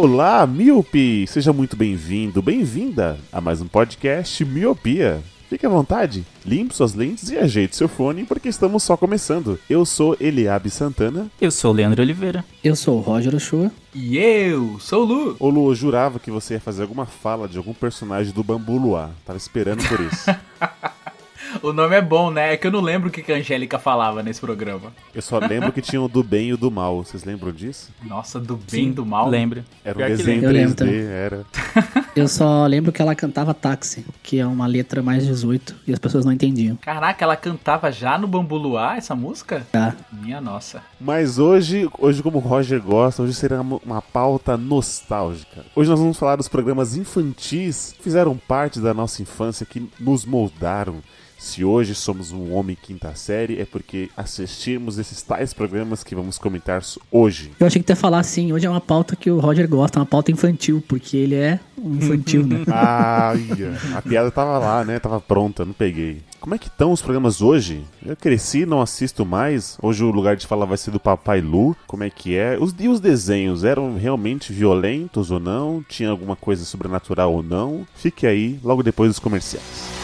Olá, Miope! Seja muito bem-vindo, bem-vinda a mais um podcast Miopia. Fique à vontade, limpe suas lentes e ajeite seu fone, porque estamos só começando. Eu sou Eliabe Santana. Eu sou o Leandro Oliveira. Eu sou o Roger Ochoa. E eu sou o Lu. Ô Lu, eu jurava que você ia fazer alguma fala de algum personagem do Bambu Luar. Tava esperando por isso. O nome é bom, né? É que eu não lembro o que a Angélica falava nesse programa. Eu só lembro que tinha o do bem e o do mal. Vocês lembram disso? Nossa, do bem e do mal. Lembro. Era um Pior que desenho lembro. Eu 3D, lembro era. Eu só lembro que ela cantava táxi, que é uma letra mais 18 e as pessoas não entendiam. Caraca, ela cantava já no Bambu Luar essa música? Tá? Minha nossa. Mas hoje, hoje como o Roger gosta, hoje será uma, uma pauta nostálgica. Hoje nós vamos falar dos programas infantis que fizeram parte da nossa infância, que nos moldaram. Se hoje somos um homem quinta série, é porque assistimos esses tais programas que vamos comentar hoje. Eu achei que ia falar assim, hoje é uma pauta que o Roger gosta, uma pauta infantil, porque ele é um infantil, né? Ai, a piada tava lá, né? Tava pronta, não peguei. Como é que estão os programas hoje? Eu cresci, não assisto mais. Hoje o lugar de fala vai ser do Papai Lu. Como é que é? Os, e os desenhos eram realmente violentos ou não? Tinha alguma coisa sobrenatural ou não? Fique aí, logo depois dos comerciais.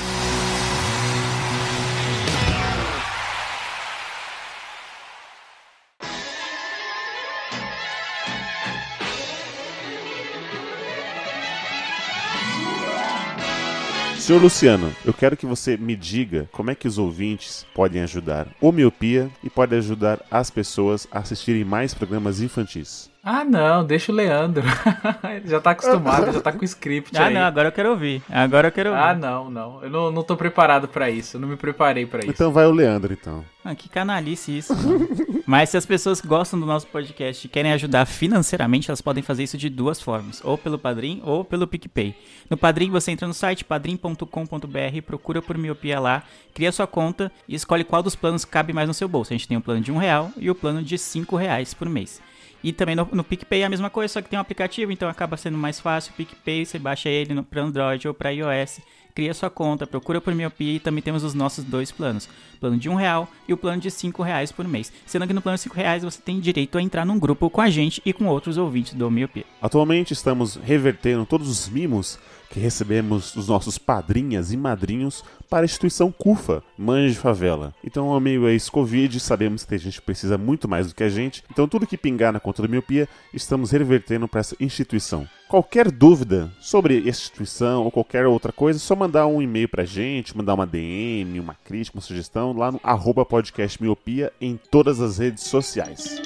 Senhor Luciano, eu quero que você me diga como é que os ouvintes podem ajudar o Miopia e podem ajudar as pessoas a assistirem mais programas infantis. Ah, não, deixa o Leandro. Ele já tá acostumado, já tá com o script Ah, aí. não, agora eu quero ouvir. Agora eu quero ouvir. Ah, não, não. Eu não, não tô preparado pra isso. Eu não me preparei pra isso. Então vai o Leandro, então. Ah, que canalice isso. Mas se as pessoas que gostam do nosso podcast e querem ajudar financeiramente, elas podem fazer isso de duas formas. Ou pelo Padrim ou pelo PicPay. No Padrim você entra no site padrim.com.br, procura por Miopia lá, cria sua conta e escolhe qual dos planos cabe mais no seu bolso. A gente tem o plano de um real e o plano de cinco reais por mês. E também no, no PicPay é a mesma coisa, só que tem um aplicativo, então acaba sendo mais fácil. PicPay, você baixa ele para Android ou para iOS, cria sua conta, procura por Miopia e também temos os nossos dois planos. O plano de um real e o plano de cinco reais por mês. Sendo que no plano de cinco reais você tem direito a entrar num grupo com a gente e com outros ouvintes do Miopia. Atualmente estamos revertendo todos os mimos que recebemos dos nossos padrinhas e madrinhos para a instituição CUFA, Mães de Favela. Então, meio a esse Covid, sabemos que tem gente precisa muito mais do que a gente, então tudo que pingar na conta da miopia, estamos revertendo para essa instituição. Qualquer dúvida sobre essa instituição ou qualquer outra coisa, é só mandar um e-mail pra gente, mandar uma DM, uma crítica, uma sugestão lá no arroba podcast miopia em todas as redes sociais.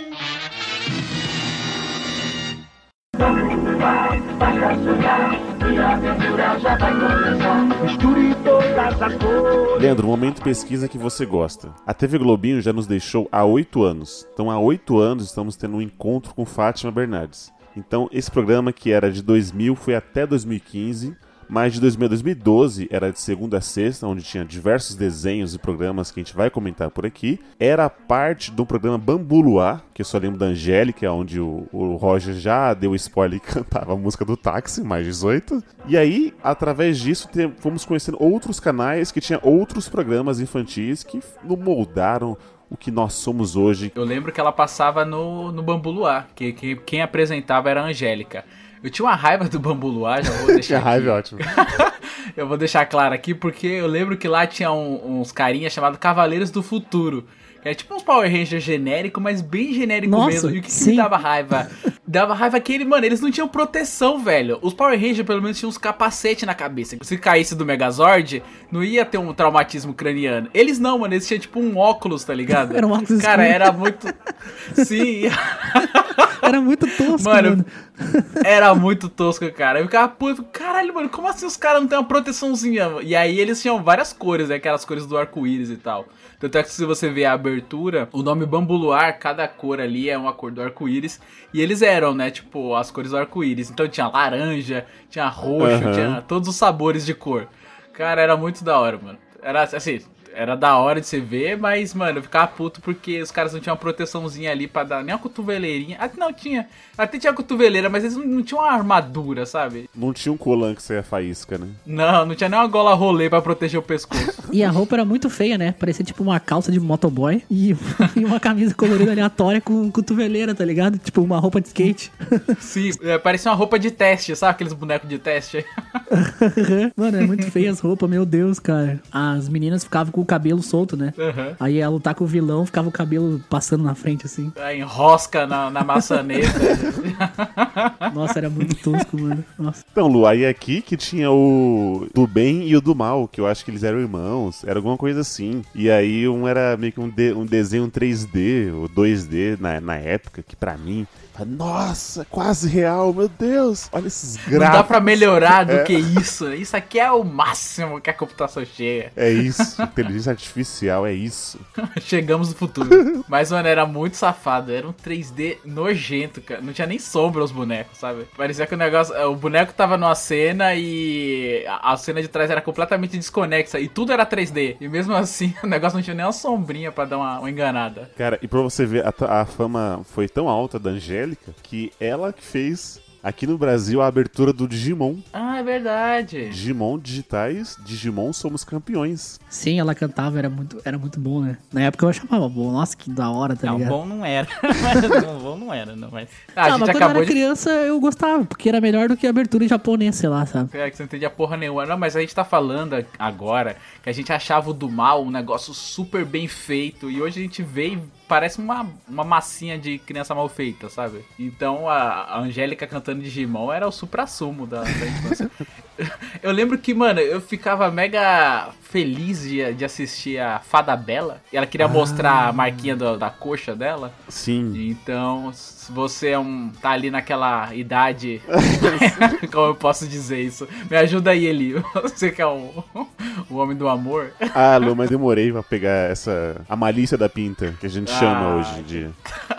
Leandro, momento pesquisa que você gosta. A TV Globinho já nos deixou há oito anos. Então, há oito anos estamos tendo um encontro com Fátima Bernardes. Então, esse programa que era de 2000 foi até 2015. Mas de 2000 a 2012 era de segunda a sexta, onde tinha diversos desenhos e programas que a gente vai comentar por aqui. Era parte do programa Bambu Luar, que eu só lembro da Angélica, onde o, o Roger já deu spoiler e cantava a música do táxi, mais 18. E aí, através disso, te- fomos conhecendo outros canais que tinham outros programas infantis que moldaram o que nós somos hoje. Eu lembro que ela passava no, no Bambu Luar, que, que quem apresentava era a Angélica. Eu tinha uma raiva do Bambu Luar, já vou deixar Tinha raiva, aqui. ótimo. Eu vou deixar claro aqui porque eu lembro que lá tinha um- uns carinhas chamados Cavaleiros do Futuro. Que é tipo uns Power Rangers genérico, mas bem genérico Nossa, mesmo. E o que, que me dava raiva? Dava raiva que ele, mano, eles não tinham proteção, velho. Os Power Rangers pelo menos tinham uns capacete na cabeça. Se caísse do Megazord, não ia ter um traumatismo craniano. Eles não, mano, eles tinham tipo um óculos, tá ligado? Era um óculos Cara, escuro. era muito. Sim. Era muito tosco, Mano, mano. Era muito tosco, cara. Eu ficava puto. Caralho, mano, como assim os caras não têm uma proteçãozinha? E aí eles tinham várias cores, né? Aquelas cores do arco-íris e tal. Tanto é que se você ver a abertura, o nome Bambuluar, cada cor ali é uma cor do arco-íris. E eles eram, né? Tipo, as cores do arco-íris. Então tinha laranja, tinha roxo, Aham. tinha todos os sabores de cor. Cara, era muito da hora, mano. Era assim. Era da hora de você ver, mas, mano, eu ficava puto porque os caras não tinham uma proteçãozinha ali pra dar nem uma cotoveleirinha. Ah, não, tinha. Até tinha cotoveleira, mas eles não, não tinham uma armadura, sabe? Não tinha um colan que saia faísca, né? Não, não tinha nem uma gola rolê pra proteger o pescoço. E a roupa era muito feia, né? Parecia tipo uma calça de motoboy e, e uma camisa colorida aleatória com cotoveleira, tá ligado? Tipo uma roupa de skate. Sim, é, parecia uma roupa de teste, sabe aqueles bonecos de teste? Mano, é muito feia as roupas, meu Deus, cara. As meninas ficavam com o cabelo solto, né? Aham. Aí ela lutar com o vilão, ficava o cabelo passando na frente, assim. Aí Enrosca na, na maçaneta. Nossa, era muito tosco, mano. Nossa. Então, Lu, aí aqui que tinha o do bem e o do mal, que eu acho que eles eram irmãos, era alguma coisa assim. E aí um era meio que um, de- um desenho 3D ou 2D na, na época, que pra mim, nossa, quase real, meu Deus, olha esses Não gráficos. dá pra melhorar do que isso. Isso aqui é o máximo que a computação chega. É isso, inteligência artificial, é isso. Chegamos no futuro. Mas, mano, era muito safado. Era um 3D nojento, cara. Não tinha nem sombra os bonecos, sabe? Parecia que o negócio. O boneco tava numa cena e a a cena de trás era completamente desconexa. E tudo era 3D. E mesmo assim, o negócio não tinha nem uma sombrinha pra dar uma, uma enganada. Cara, e pra você ver, a, a fama foi tão alta da Angélica que ela que fez aqui no Brasil a abertura do Digimon. Ah, é verdade. Digimon digitais, Digimon somos campeões. Sim, ela cantava, era muito, era muito bom, né? Na época eu achava bom. Nossa, que da hora, tá Não, ligado? bom não era. Não, bom não era, não. Mas... Ah, a gente mas quando eu era de. criança eu gostava, porque era melhor do que a abertura em japonês, sei lá, sabe? É, que você não entendia porra nenhuma. Não, mas a gente tá falando agora que a gente achava o do mal um negócio super bem feito. E hoje a gente vê e parece uma, uma massinha de criança mal feita, sabe? Então a, a Angélica cantando Digimon era o supra-sumo da, da infância. eu lembro que, mano, eu ficava mega feliz de, de assistir a Fada Bela. E ela queria mostrar a marquinha do- da coxa dela. Sim. Então, se você é um. tá ali naquela idade. como eu posso dizer isso? Me ajuda aí, Eli. Você que é o, o homem do amor. Ah, Lu, mas demorei pra pegar essa. A malícia da pinta, que a gente chama Ah, hoje em dia.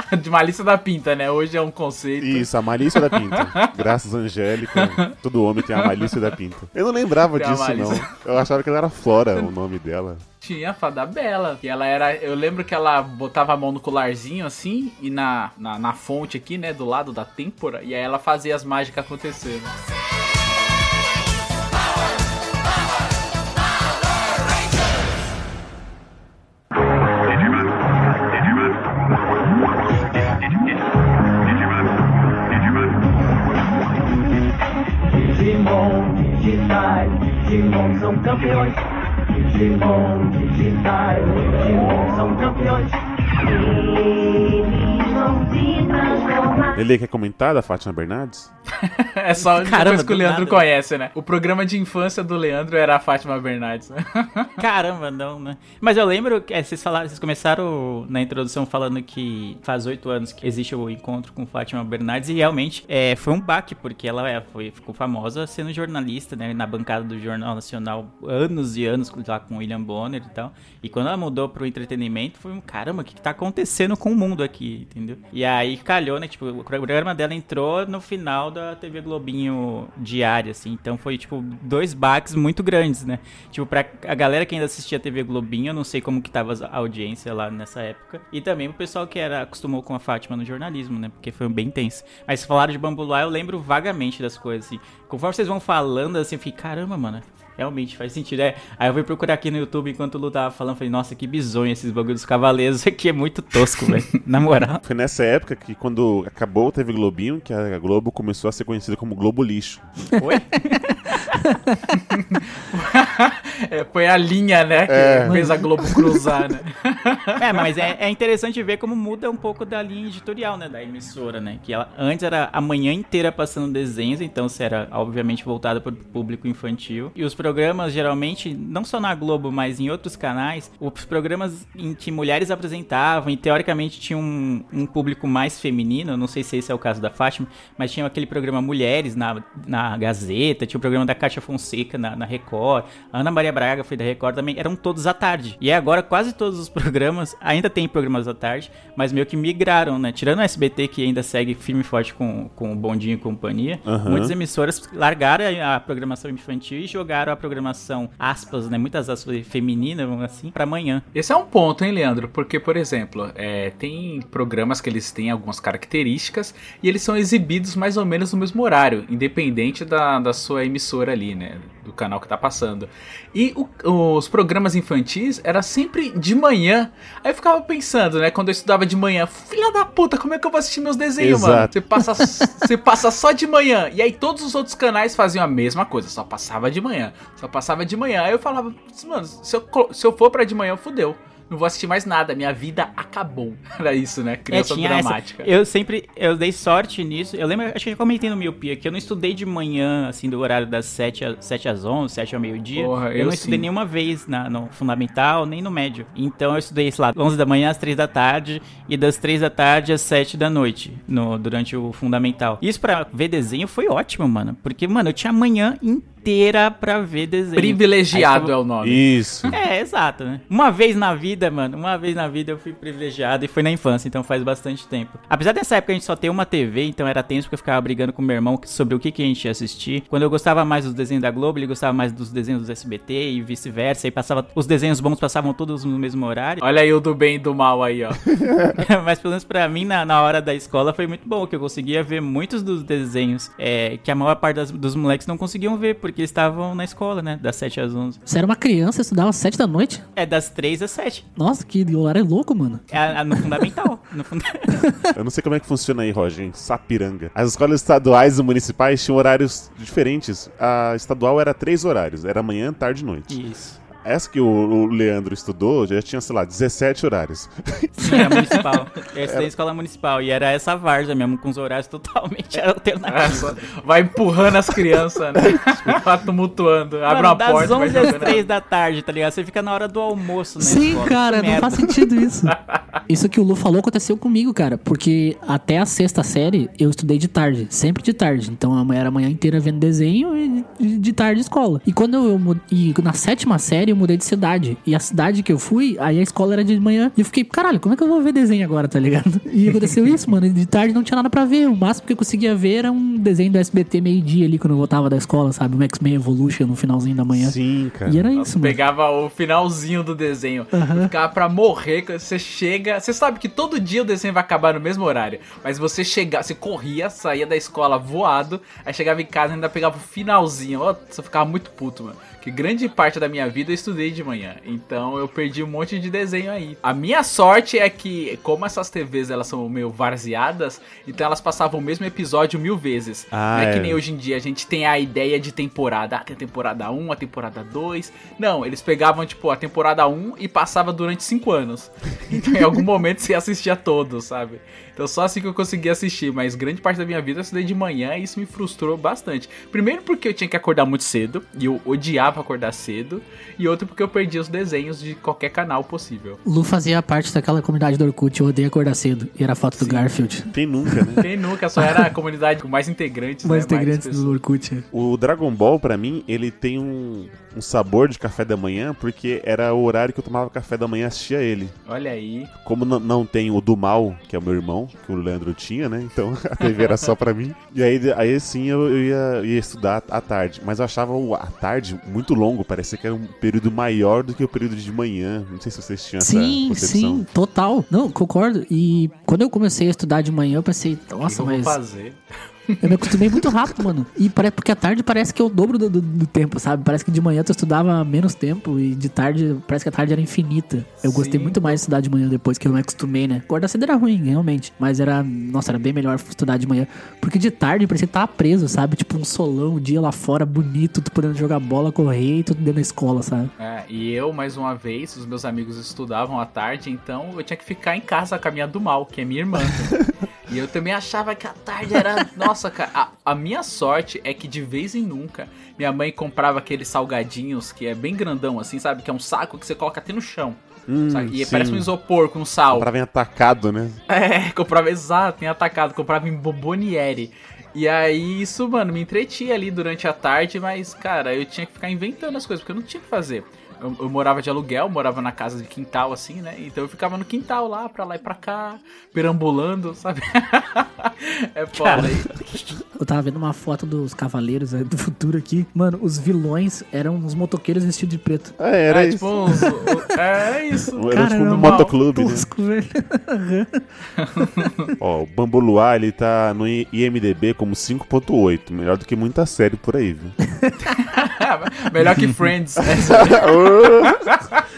De malícia da pinta, né? Hoje é um conceito. Isso, a malícia da pinta. Graças a Angélica, todo homem tem a malícia da pinta. Eu não lembrava Tem disso, não. Eu achava que ela era Flora, o nome dela. Tinha a Fada Bela. Que ela era. Eu lembro que ela botava a mão no colarzinho assim. E na, na, na fonte aqui, né? Do lado da têmpora. E aí ela fazia as mágicas acontecerem. Digimon digitais, Digimon são campeões. Digimon digitais, Digimon são campeões. Eles vão se transformar. Ele quer comentar da Fátima Bernardes? É só Caramba, depois que o Leandro nada. conhece, né? O programa de infância do Leandro era a Fátima Bernardes. né? Caramba, não, né? Mas eu lembro que é, vocês falaram, vocês começaram na introdução falando que faz oito anos que existe o encontro com Fátima Bernardes e realmente é, foi um baque, porque ela é, foi, ficou famosa sendo jornalista, né? Na bancada do Jornal Nacional anos e anos lá com o William Bonner e tal. E quando ela mudou pro entretenimento, foi um caramba, o que, que tá acontecendo com o mundo aqui, entendeu? E aí calhou, né? Tipo, o programa dela entrou no final da TV Globinho diária, assim. Então foi, tipo, dois baques muito grandes, né? Tipo, pra a galera que ainda assistia a TV Globinho, eu não sei como que tava a audiência lá nessa época. E também pro pessoal que era, acostumou com a Fátima no jornalismo, né? Porque foi bem intenso. Mas falaram de Bambu Luar, eu lembro vagamente das coisas, assim. Conforme vocês vão falando, assim, eu fiquei, caramba, mano. Realmente faz sentido. É, aí eu fui procurar aqui no YouTube enquanto o Lu tava falando. Falei, nossa, que bizonho esses bagulhos dos cavaleiros. Isso aqui é muito tosco, velho. Na moral. Foi nessa época que, quando acabou o TV Globinho, que a Globo começou a ser conhecida como Globo Lixo. Oi? É, foi a linha, né? Que É. fez a Globo cruzar, né? É, mas é, é interessante ver como muda um pouco da linha editorial, né, da emissora, né? Que ela antes era a manhã inteira passando desenhos, então você era obviamente voltada para o público infantil. E os programas geralmente, não só na Globo, mas em outros canais, os programas em que mulheres apresentavam e teoricamente tinha um, um público mais feminino, não sei se esse é o caso da Fátima, mas tinha aquele programa Mulheres na, na Gazeta, tinha o programa da Cátia Fonseca na, na Record, a Ana Maria Braga foi da Record também, eram todos à tarde. E agora quase todos os programas, ainda tem programas à tarde, mas meio que migraram, né? Tirando o SBT, que ainda segue firme e forte com, com o Bondinho e companhia, Aham. muitas emissoras largaram a a programação infantil e jogaram a programação, aspas, né? Muitas aspas feminina, vamos assim, pra amanhã. Esse é um ponto, hein, Leandro? Porque, por exemplo, é, tem programas que eles têm algumas características e eles são exibidos mais ou menos no mesmo horário, independente da, da sua emissora ali, né? Do canal que tá passando. E o- os programas infantis era sempre de manhã. Aí eu ficava pensando, né? Quando eu estudava de manhã, filha da puta, como é que eu vou assistir meus desenhos, mano? Exato. Você passa, você passa só de manhã. E aí todos os outros canais faziam a mesma coisa, só passava de manhã. Só passava de manhã. Aí eu falava, mano, se eu, se eu for pra de manhã, fudeu. Não vou assistir mais nada, minha vida acabou. Era isso, né? Criança É, tinha essa- dramática. Eu sempre, eu dei sorte nisso. Eu lembro, acho que eu comentei no Miopia que eu não estudei de manhã, assim, do horário das 7, a, 7 às 11, 7 ao meio-dia. Eu, eu não estudei sim. nenhuma vez na, no fundamental, nem no médio. Então eu estudei, sei lá, 11 da manhã às 3 da tarde e das 3 da tarde às 7 da noite, no, durante o fundamental. Isso pra ver desenho foi ótimo, mano. Porque, mano, eu tinha a manhã inteira pra ver desenho. Privilegiado Aí é o nome. Isso. é, exato, né? Uma vez na vida, mano, uma vez na vida eu fui privilegiado e foi na infância, então faz bastante tempo. Apesar dessa época a gente só ter uma TV, então era tenso porque eu ficava brigando com meu irmão sobre o que, que a gente ia assistir. Quando eu gostava mais dos desenhos da Globo, ele gostava mais dos desenhos do SBT e vice-versa. E passava. Os desenhos bons passavam todos no mesmo horário. Olha aí o do bem e do mal aí, ó. Mas pelo menos pra mim, na, na hora da escola, foi muito bom, que eu conseguia ver muitos dos desenhos é, que a maior parte das- dos moleques não conseguiam ver, porque eles estavam na escola, né? Das 7 às 11. Você era uma criança, estudava às sete da noite? É das 3 às 7. Nossa, que horário louco, mano. É a- no fundamental. no funda... Eu não sei como é que funciona aí, Roger, em Sapiranga. As escolas estaduais e municipais tinham horários diferentes. A estadual era três horários, era manhã, tarde e noite. Isso. Essa que o, o Leandro estudou já tinha, sei lá, 17 horários. Sim, era municipal. Eu estudei em escola municipal e era essa várzea mesmo, com os horários totalmente alternativos. Essa- vai empurrando as crianças, né? Vai tumultuando. Abre Mano, uma das porta, vai 11 às jogando. 3 da tarde, tá ligado? Você fica na hora do almoço na Sim, escola. cara, Que não merda. faz sentido isso. Isso que o Lu falou aconteceu comigo, cara. Porque até a sexta série eu estudei de tarde, sempre de tarde. Então a manhã era a manhã inteira vendo desenho e de, de tarde escola. E quando eu mu- e na sétima série eu mudei de cidade. E a cidade que eu fui, aí a escola era de manhã. E eu fiquei, caralho, como é que eu vou ver desenho agora, tá ligado? E aconteceu isso, mano. E de tarde não tinha nada pra ver. O máximo que eu conseguia ver era um desenho do SBT meio-dia ali quando eu voltava da escola, sabe? O X-Men Evolution no finalzinho da manhã. Sim, cara. E era isso, mano. Pegava o finalzinho do desenho. Ficava pra morrer. quando Você chega. Você sabe que todo dia o desenho vai acabar no mesmo horário. Mas você chega, você corria, saía da escola voado. Aí chegava em casa e ainda pegava o finalzinho. Ó, você ficava muito puto, mano. Que grande parte da minha vida eu estudei de manhã. Então eu perdi um monte de desenho aí. A minha sorte é que, como essas TVs elas são meio varzeadas, então elas passavam o mesmo episódio mil vezes. Ah, não é, que é. nem hoje em dia a gente tem a ideia de temporada. Ah, tem a temporada 1, a temporada 2. Não, eles pegavam, tipo, a temporada 1 e passava durante 5 anos. Então em algum momento você assistia todos, sabe? Então só assim que eu conseguia assistir, mas grande parte da minha vida eu estudei de manhã e isso me frustrou bastante. Primeiro porque eu tinha que acordar muito cedo, e eu odiava acordar cedo, e outro porque eu perdia os desenhos de qualquer canal possível. Lu fazia parte daquela comunidade do Orkut, eu odeio acordar cedo. E era a foto do Garfield. Quem nunca, né? Quem nunca só era a comunidade com mais integrantes, Mais né? integrantes pessoas. do Orkut. O Dragon Ball, pra mim, ele tem um, um sabor de café da manhã, porque era o horário que eu tomava café da manhã e assistia ele. Olha aí. Como não tem o do mal, que é o meu irmão, que o Leandro tinha, né? Então a TV era só pra mim. E aí, aí sim eu, eu ia, ia estudar à tarde. Mas eu achava o, a tarde muito longo, parecia que era um período maior do que o período de manhã. Não sei se vocês tinham essa Sim, concepção. sim, total. Não, concordo. E quando eu comecei a estudar de manhã, eu pensei, nossa, mas vou fazer? Eu me acostumei muito rápido, mano. E pare- porque à tarde parece que é o dobro do, do- do tempo, sabe? Parece que de manhã tu estudava menos tempo e de tarde parece que a tarde era infinita. Eu gostei Sim. muito mais de estudar de manhã depois que eu me acostumei, né? Acordar cedo era ruim, realmente. Mas era, nossa, era bem melhor estudar de manhã. Porque de tarde parecia que tava preso, sabe? Tipo um solão, um dia lá fora, bonito, tu podendo jogar bola, correr e tudo dentro da escola, sabe? É, e eu, mais uma vez, os meus amigos estudavam à tarde, então eu tinha que ficar em casa com a minha do mal, que é minha irmã. e eu também achava que a tarde era. Nossa, cara, a, a minha sorte é que de vez em nunca minha mãe comprava aqueles salgadinhos que é bem grandão, assim, sabe? Que é um saco que você coloca até no chão. Hum? E sim. parece um isopor com sal. Comprava em atacado, né? É, comprava exato, em atacado, comprava em Bobonieri. E aí, isso, mano, me entretia ali durante a tarde, mas, cara, eu tinha que ficar inventando as coisas, porque eu não tinha o que fazer. Eu, eu morava de aluguel, morava na casa de quintal, assim, né? Então eu ficava no quintal lá, pra lá e pra cá, perambulando, sabe? é foda. Eu tava vendo uma foto dos cavaleiros né, do futuro aqui. Mano, os vilões eram uns motoqueiros vestidos de preto. É, era é, isso. tipo uns, é isso. Era tipo um motoclube, né? Tosco, velho. Ó, o Bambu Luar, ele tá no I- IMDB como 5.8. Melhor do que muita série por aí, viu? Melhor que Friends.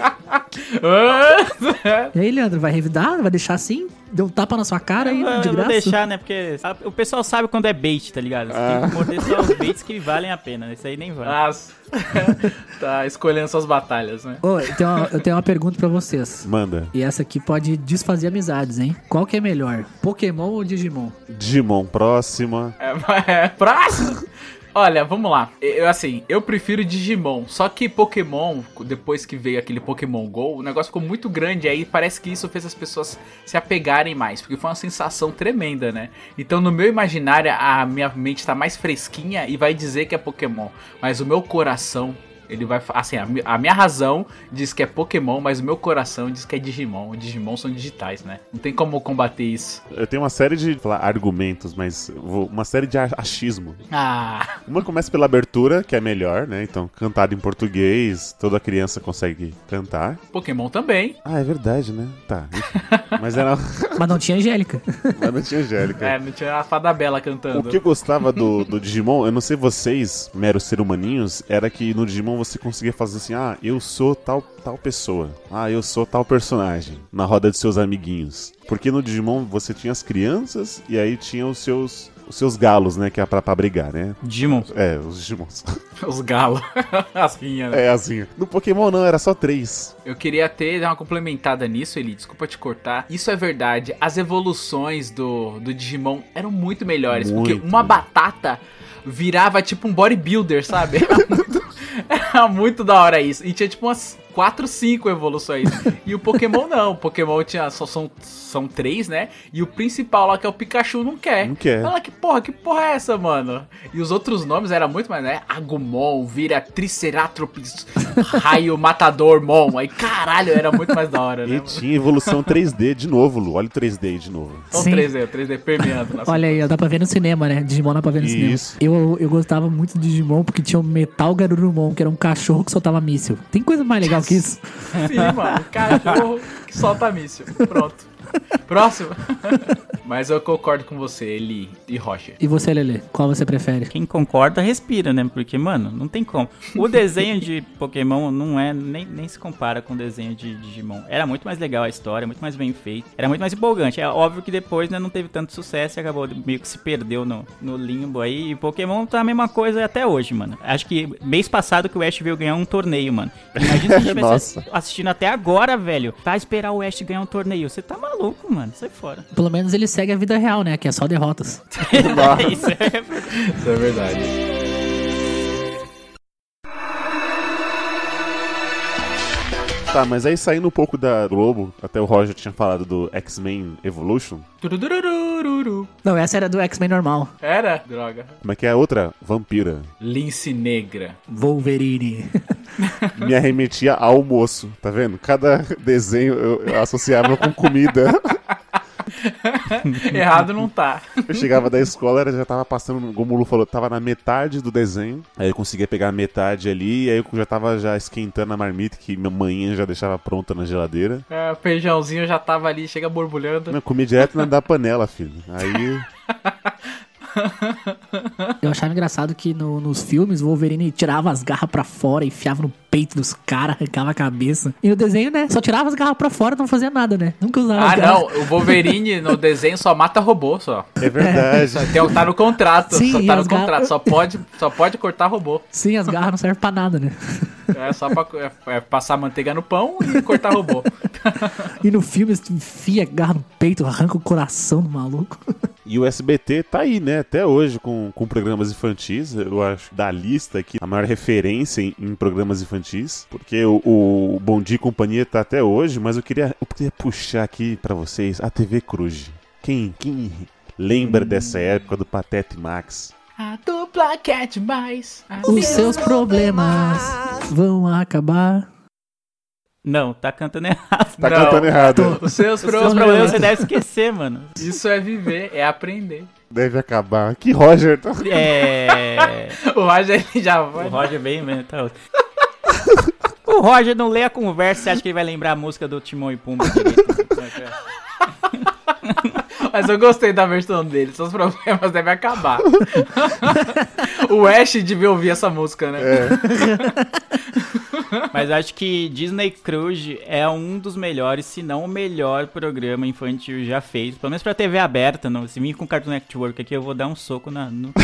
E aí, Leandro, vai revidar? Vai deixar assim? Deu um tapa na sua cara aí, Eu de vou graça? deixar, né? Porque a- o pessoal sabe quando é bait, tá ligado? Você tem que morder só os baits que valem a pena. Esse aí nem vale. Tá escolhendo suas batalhas, né? Ô, eu, tenho uma, eu tenho uma pergunta pra vocês. Manda. E essa aqui pode desfazer amizades, hein? Qual que é melhor? Pokémon ou Digimon? Digimon, próxima. É, é, próximo. Olha, vamos lá. Eu, assim, eu prefiro Digimon. Só que Pokémon, depois que veio aquele Pokémon GO, o negócio ficou muito grande. Aí parece que isso fez as pessoas se apegarem mais. Porque foi uma sensação tremenda, né? Então, no meu imaginário, a minha mente tá mais fresquinha e vai dizer que é Pokémon. Mas o meu coração. Ele vai. Assim, a, a minha razão diz que é Pokémon, mas o meu coração diz que é Digimon. Digimon são digitais, né? Não tem como combater isso. Eu tenho uma série de falar, argumentos, mas vou- uma série de achismo. Ah! Uma começa pela abertura, que é melhor, né? Então, cantado em português, toda criança consegue cantar. Pokémon também. Ah, é verdade, né? Tá. Mas era. Mas não tinha Angélica. Mas não tinha Angélica. É, não tinha a fada bela cantando. O que eu gostava do, do Digimon, eu não sei vocês, meros ser humaninhos, era que no Digimon você conseguia fazer assim, ah, eu sou tal, tal pessoa. Ah, eu sou tal personagem. Na roda de seus amiguinhos. Porque no Digimon você tinha as crianças e aí tinha os seus. Os seus galos, né? Que é pra, pra brigar, né? Digimon. É, os Digimons. Os galos. As rinhas. né? É assim. No Pokémon não, era só três. Eu queria ter dar uma complementada nisso, Eli. Desculpa te cortar. Isso é verdade. As evoluções do, do Digimon eram muito melhores. porque Muito. uma batata virava tipo um bodybuilder, sabe? Era muito, era muito da hora isso. E tinha tipo umas 4, 5 evoluções. E o Pokémon não. O Pokémon tinha só são, são três, né? E o principal lá, que é o Pikachu, não quer. Não quer. Fala, que porra, que porra é essa, mano? E os outros nomes eram muito mais, né? Agumon, vira Triceratops, Raio Matador Mon. Aí, caralho, era muito mais da hora, né? E tinha evolução 3D de novo, Lu. Olha o 3D aí de novo. Só Sim. 3D, 3D permeando. Nossa, Olha aí, ó, dá pra ver no cinema, né? Digimon dá pra ver no Isso. cinema. Eu, eu gostava muito de Digimon porque tinha o Metal Garurumon, que era um cachorro que soltava míssil. Tem coisa mais legal que isso? Sim, mano. Cachorro que solta míssil. Pronto. Próximo. Mas eu concordo com você, Eli e Roger. E você, Lele, qual você prefere? Quem concorda, respira, né? Porque, mano, não tem como. O desenho de Pokémon não é, nem, nem se compara com o desenho de Digimon. Era muito mais legal a história, muito mais bem feito. Era muito mais empolgante. É óbvio que depois, né, não teve tanto sucesso e acabou meio que se perdeu no, no limbo aí. E Pokémon tá a mesma coisa até hoje, mano. Acho que mês passado que o Ash veio ganhar um torneio, mano. Imagina se a gente tivesse Nossa. assistindo até agora, velho. Pra esperar o Ash ganhar um torneio. Você tá maluco, mano. Sai fora. Pelo menos ele segue a vida real, né? Que é só derrotas. Isso é Isso é verdade. Tá, mas aí saindo um pouco da Globo, até o Roger tinha falado do X-Men Evolution. Não, essa era do X-Men normal. Era? Droga. Como é que é a outra? Vampira. Lince Negra. Wolverine. Me arremetia ao almoço, tá vendo? Cada desenho eu, eu associava com comida. Errado não tá. Eu chegava da escola, era- já tava passando, como o Lu falou, tava na metade do desenho. Aí eu conseguia pegar a metade ali, aí eu já tava já esquentando a marmita que minha mãe já deixava pronta na geladeira. É, o feijãozinho já tava ali, chega borbulhando. Eu comia direto na da panela, filho. Aí Eu achava engraçado que no- nos filmes o Wolverine tirava as garras pra fora, enfiava no peito dos caras, arrancava a cabeça. E no desenho, né? Só tirava as garras pra fora, não fazia nada, né? Nunca usava Ah, as garras. não. O Wolverine no desenho só mata robô, só. É verdade. Só tem, tá no contrato. Sim, só tá no contrato. Só pode, só pode cortar robô. Sim, as garras não servem pra nada, né? É só pra é, é passar manteiga no pão e cortar robô. E no filme, enfia a garra no peito, arranca o coração do maluco. E o SBT tá aí, né? Até hoje, com, com programas infantis. Eu acho da lista aqui a maior referência em, em programas infantis. Porque o, o Bom Dia e Companhia tá até hoje, mas eu queria, eu queria puxar aqui pra vocês a TV Cruz. Quem, quem lembra dessa época do Patete Max? A dupla quer demais. A Os seus problemas vão acabar. Não, tá cantando errado. Tá Não. cantando errado. Os seus Os seus problemas. você deve esquecer, mano. Isso é viver, é aprender. Deve acabar. Que Roger tá. É. O Roger ele já vai. O Roger bem mental. O Roger não lê a conversa, você acha que ele vai lembrar a música do Timão e Pumba? Mas eu gostei da versão dele. Seus problemas devem acabar. o Ash devia ouvir essa música, né? Mas acho que Disney Cruise é um dos melhores, se não o melhor programa infantil já feito. Pelo menos pra TV aberta, não. Se vir com Cartoon Network aqui, eu vou dar um soco na, no.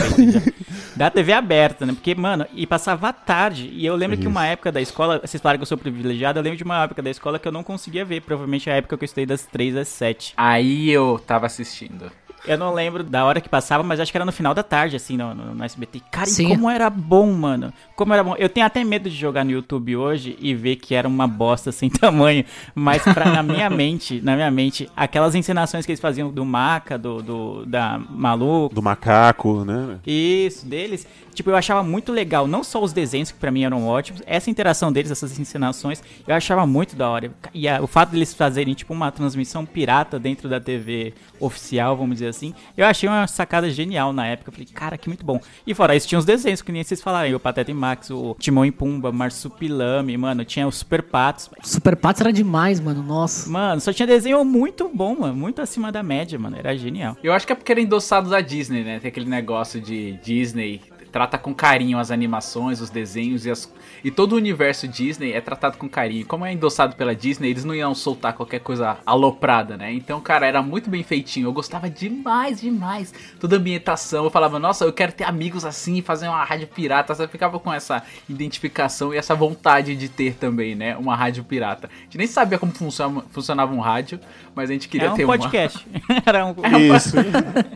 Da TV aberta, né? Porque, mano, e passava à tarde. E eu lembro que uma época da escola, vocês falaram que eu sou privilegiado, eu lembro de uma época da escola que eu não conseguia ver. Provavelmente a época que eu estudei das 3 às 7. Aí eu tava assistindo. Eu não lembro da hora que passava, mas acho que era no final da tarde, assim, no, no, no SBT. Cara, Sim. e como era bom, mano. Como era bom. Eu tenho até medo de jogar no YouTube hoje e ver que era uma bosta sem tamanho. Mas pra, na minha mente, na minha mente, aquelas encenações que eles faziam do Maca, do, do da Maluco, Do macaco, né? isso, deles. Tipo, eu achava muito legal, não só os desenhos, que pra mim eram ótimos, essa interação deles, essas encenações, eu achava muito da hora. E a- o fato deles fazerem, tipo, uma transmissão pirata dentro da TV oficial, vamos dizer assim, eu achei uma sacada genial na época. Eu falei, cara, que muito bom. E fora isso, tinha os desenhos, que nem vocês falaram, o Pateta e Max, o Timão e Pumba, Marsupilame, mano, tinha os Super Patos. Super Patos era demais, mano. Nossa. Mano, só tinha desenho muito bom, mano, muito acima da média, mano, era genial. Eu acho que é porque era endossado da Disney, né? Tem aquele negócio de Disney trata com carinho as animações, os desenhos e, as, e todo o universo Disney é tratado com carinho. Como é endossado pela Disney, eles não iam soltar qualquer coisa aloprada, né? Então, cara, era muito bem feitinho. Eu gostava demais, demais. Toda a ambientação. Eu falava, nossa, eu quero ter amigos assim, fazer uma rádio pirata. Eu ficava com essa identificação e essa vontade de ter também, né? Uma rádio pirata. A gente nem sabia como funciona, funcionava um rádio, mas a gente queria Era um ter podcast. era um... Isso.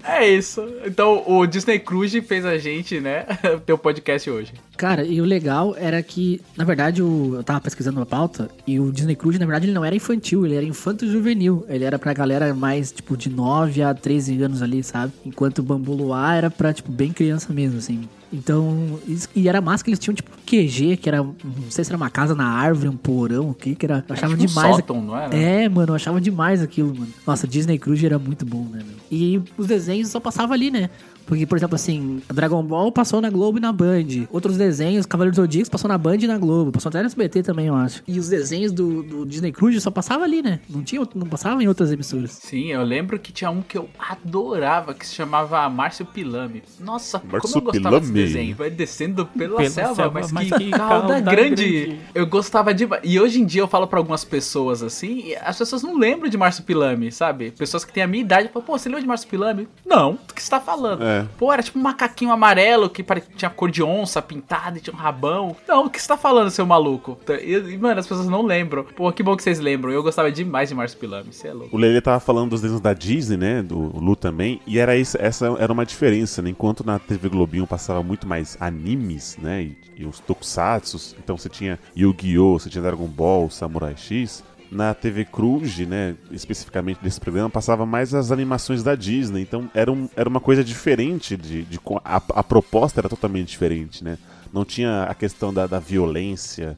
é isso. Então o Disney Cruise fez a gente, né, ter o podcast hoje. Cara, e o legal era que, na verdade, o, eu tava pesquisando uma pauta e o Disney Cruise, na verdade, ele não era infantil, ele era infanto-juvenil. Ele era pra galera mais, tipo, de 9 a 13 anos ali, sabe? Enquanto o Bambu Luar era pra, tipo, bem criança mesmo, assim. Então, e era massa que eles tinham, tipo, QG, que era, não sei se era uma casa na árvore, um porão, o que que era. Eu achava tipo um demais. sótão, não era? É, mano, eu achava demais aquilo, mano. Nossa, Disney Cruise era muito bom, né, meu? E os desenhos só passavam ali, né? Porque, por exemplo, assim, Dragon Ball passou na Globo e na Band. Outros desenhos, Cavaleiros do Zodíaco passou na Band e na Globo. Passou até no SBT também, eu acho. E os desenhos do, do Disney Cruise só passavam ali, né? Não, tinha, não passava em outras emissoras. Sim, eu lembro que tinha um que eu adorava, que se chamava Márcio Pilame. Nossa, como eu Márcio gostava desse Pilame. desenho. Vai descendo pela, Pela selva, selva, mas, mas que, que cauda, cauda grande. grande. Eu gostava de... E hoje em dia eu falo pra algumas pessoas assim, e as pessoas não lembram de Márcio Pilame, sabe? Pessoas que têm a minha idade falam, pô, você lembra de Márcio Pilame? Não, do que você tá falando? É. Pô, era tipo um macaquinho amarelo que tinha cor de onça pintada e tinha um rabão. Não, o que você tá falando, seu maluco? E, e, mano, as pessoas não lembram. Pô, que bom que vocês lembram. Eu gostava demais de Márcio Pilame, você é louco. O Lele tava falando dos desenhos da Disney, né? Do Lu também. E era isso, essa era uma diferença, né? Enquanto na TV Globinho passava muito mais animes, né? E, e os tokusatsus. Então você tinha Yu-Gi-Oh!, você tinha Dragon Ball, Samurai X. Na TV Cruz, né, especificamente desse programa, passava mais as animações da Disney. Então era, um, era uma coisa diferente de, de a, a proposta era totalmente diferente, né? Não tinha a questão da, da violência,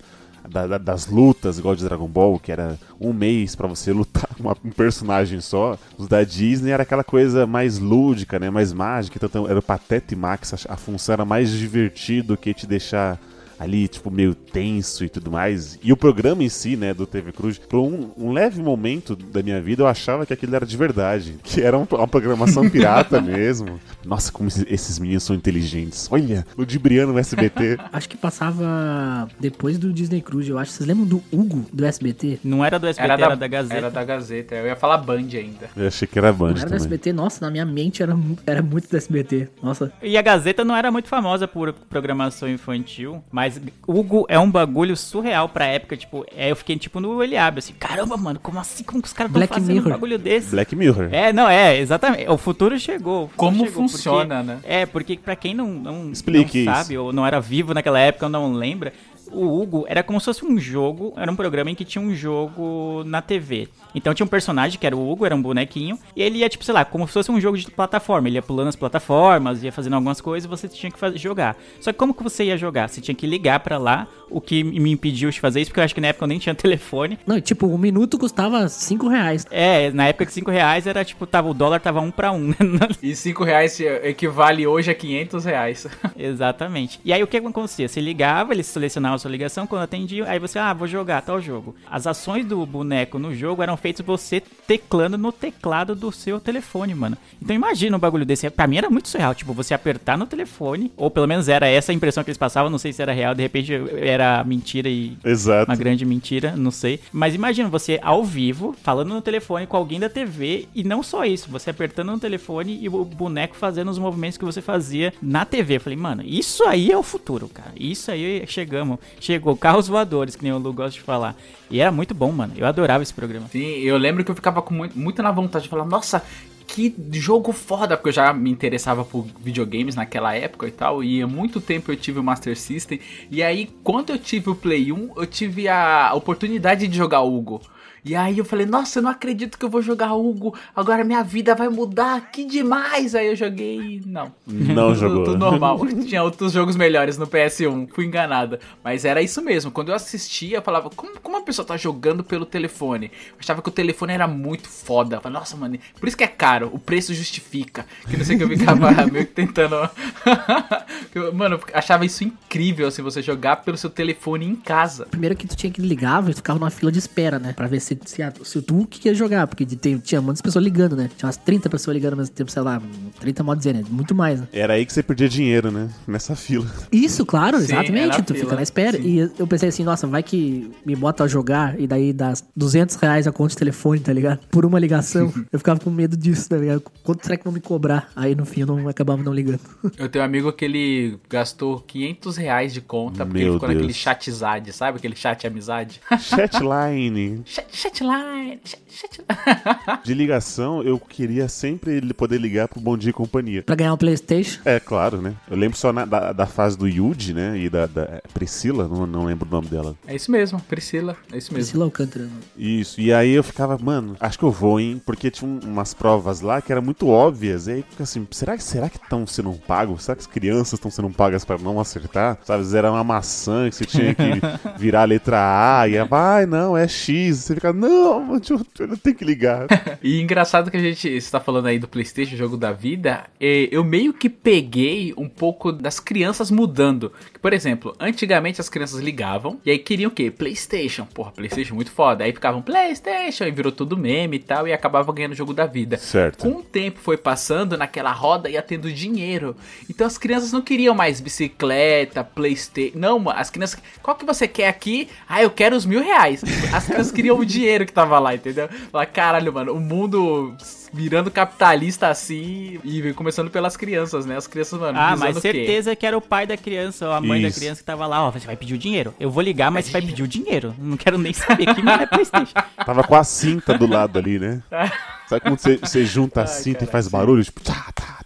da- da- das lutas, igual de Dragon Ball, que era um mês pra você lutar uma- um personagem só. Os da Disney era aquela coisa mais lúdica, né? Mais mágica. Então era o Pateta e Max, a, a função era mais divertido que te deixar ali, tipo, meio tenso e tudo mais. E o programa em si, né, do TV Cruz, por um, um leve momento da minha vida, eu achava que aquilo era de verdade. Que era um- uma programação pirata mesmo. Nossa, como esses- meninos são inteligentes. Olha, ludibriando no SBT. Acho que passava depois do Disney Cruise, eu acho. Vocês lembram do Hugo, do SBT? Não era do SBT, era da, Gazeta. Era da Gazeta. Eu ia falar Band ainda. Eu achei que era Band Não era do também. SBT? Nossa, na minha mente era, era muito do SBT. Nossa. E a Gazeta não era muito famosa por programação infantil, mas Hugo é um bagulho surreal pra época, tipo, é, eu fiquei tipo no Eliabe, assim, caramba, mano, como assim, como que os caras estão fazendo Mirror. um bagulho desse? Black Mirror. É, não, é, exatamente, o futuro chegou. o futuro Como chegou, funciona, porque- né? É, porque pra quem não, não, Explique não sabe, ou não era vivo naquela época, ou não lembra, o Hugo era como se fosse um jogo, era um programa em que tinha um jogo na TV. Então tinha um personagem que era o Hugo, era um bonequinho, e ele ia, tipo, sei lá, como se fosse um jogo de plataforma. Ele ia pulando as plataformas, ia fazendo algumas coisas e você tinha que faz- jogar. Só que como que você ia jogar? Você tinha que ligar pra lá, o que me impediu de fazer isso, porque eu acho que na época eu nem tinha telefone. Não, tipo, um minuto custava 5 reais. É, na época que 5 reais era tipo, tava, o dólar tava um pra um, né? E 5 reais equivale hoje a 500 reais. Exatamente. E aí o que acontecia? Você ligava, eles selecionavam a sua ligação, quando atendia, aí você, ah, vou jogar tal jogo. As ações do boneco no jogo eram feitas você teclando no teclado do seu telefone, mano. Então imagina um bagulho desse. Pra mim era muito surreal, tipo, você apertar no telefone, ou pelo menos era essa a impressão que eles passavam, não sei se era real, de repente era mentira e Exato. uma grande mentira, não sei. Mas imagina você ao vivo, falando no telefone com alguém da TV, e não só isso, você apertando no telefone e o boneco fazendo os movimentos que você fazia na TV. Eu falei, mano, isso aí é o futuro, cara. Isso aí chegamos. Chegou carros voadores, que nem o Lu gosta de falar. E era muito bom, mano. Eu adorava esse programa. Sim, eu lembro que eu ficava com muito, muito na vontade de falar, nossa, que jogo foda, porque eu já me interessava por videogames naquela época e tal, e há muito tempo eu tive o Master System, e aí quando eu tive o Play 1, eu tive a oportunidade de jogar Hugo. E aí eu falei, nossa, eu não acredito que eu vou jogar Hugo, agora minha vida vai mudar, que demais! Aí eu joguei e não. Não Tudo- jogou. Tudo normal. Tinha outros jogos melhores no PS1. Fui enganada. Mas era isso mesmo. Quando eu assistia, eu falava, como, como a pessoa tá jogando pelo telefone? Eu achava que o telefone era muito foda. Eu falava, nossa, mano, por isso que é caro. O preço justifica. Que não sei o que eu ficava meio que tentando. Mano, eu achava isso incrível, assim, você jogar pelo seu telefone em casa. Primeiro que tu tinha que ligar, tu ficava numa fila de espera, né? Pra ver se, se, a- se tu que ia jogar, porque de- tem- tinha muitas pessoas ligando, né? Tinha umas 30 pessoas ligando ao mesmo tempo, sei lá, 30 modo dizer, né? Muito mais, né? Era aí que você perdia dinheiro, né? Nessa fila. Isso, claro, Sim, exatamente. tu fila, fica na espera. sim. E eu pensei assim, nossa, vai que me bota a jogar e daí dá 200 reais a conta de telefone, tá ligado? Por uma ligação. eu ficava com medo disso, tá ligado? Quanto será que vão me cobrar? Aí no fim eu não acabava não ligando. Eu tenho um amigo que ele gastou 500 reais de conta porque Meu ele ficou Deus. naquele chatzade, sabe? Aquele chat amizade. Chatline. Chat, chatline, chat, chatline. De ligação, eu queria sempre ele poder ligar pro Bom Dia e Companhia. Pra ganhar um Playstation. É, claro, né? Eu lembro só na- da, da fase do Yuji, né? E da, da Priscila, não, não lembro o nome dela. É isso mesmo, Priscila. É isso mesmo. Priscila Alcântara. Isso, e aí eu ficava, mano, acho que eu vou, hein? Porque tinha um- umas provas lá que eram muito óbvias. E aí fica assim, será que será que estão sendo pagos? Será que as crianças estão sendo pagas pra não acertar? Sabe, era uma maçã que você tinha que virar a letra A e vai, não, é X. Você fica, não, eu tenho que ligar. E engraçado que a gente está falando aí do PlayStation, jogo da vida, é, eu meio que peguei um pouco das crianças mudando. Por exemplo, antigamente as crianças ligavam e aí queriam o quê? PlayStation. Porra, PlayStation muito foda. Aí ficavam PlayStation e virou tudo meme e tal e acabava ganhando o jogo da vida. Certo. Com o tempo foi passando, naquela roda ia tendo dinheiro. Então as crianças não queriam mais bicicleta, Playstation. Não, as crianças. Qual que você quer aqui? Ah, eu quero os mil reais. As crianças queriam o dinheiro que tava lá, entendeu? Fala, caralho, mano, o mundo virando capitalista assim e começando pelas crianças, né? As crianças, mano, Ah, mas o quê? certeza que era o pai da criança ou a mãe Isso. da criança que tava lá, ó, você vai pedir o dinheiro. Eu vou ligar, mas você vai pedir o dinheiro. Não quero nem saber que não é Playstation. Tava com a cinta do lado ali, né? Sabe quando você, você junta a cinta cara, e faz barulho? Tipo, tá, tá,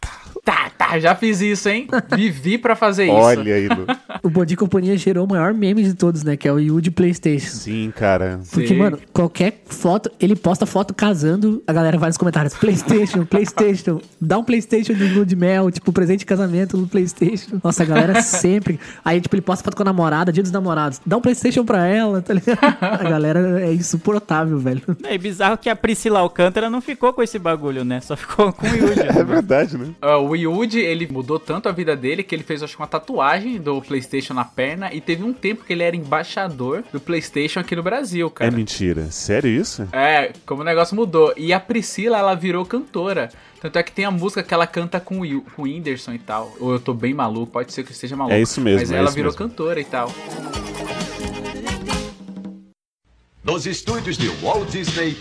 tá, já fiz isso, hein? Vivi pra fazer isso. Olha aí, Lu. O Bom Dia Companhia gerou o maior meme de todos, né? Que é o Yu de Playstation. Sim, cara. Porque, Sim. mano, qualquer foto, ele posta foto casando, a galera vai nos comentários, Playstation, Playstation, dá um Playstation de lua de mel, tipo, presente de casamento no Playstation. Nossa, a galera sempre... Aí, tipo, ele posta foto com a namorada, dia dos namorados, dá um Playstation pra ela, tá ligado? A galera é insuportável, velho. É bizarro que a Priscila Alcântara não ficou com esse bagulho, né? Só ficou com o Yuji. É verdade, né? Ah, o Yuji, ele mudou tanto a vida dele que ele fez, acho que uma tatuagem do PlayStation na perna e teve um tempo que ele era embaixador do PlayStation aqui no Brasil, É cara. mentira. Sério isso? É, como o negócio mudou. E a Priscila, ela virou cantora. Tanto é que tem a música que ela canta com o Will- com o Whindersson e tal. Ou eu tô bem maluco, pode ser que eu esteja maluco. É isso mesmo, Mas é ela virou mesmo. cantora e tal. Nos estúdios de Walt Disney,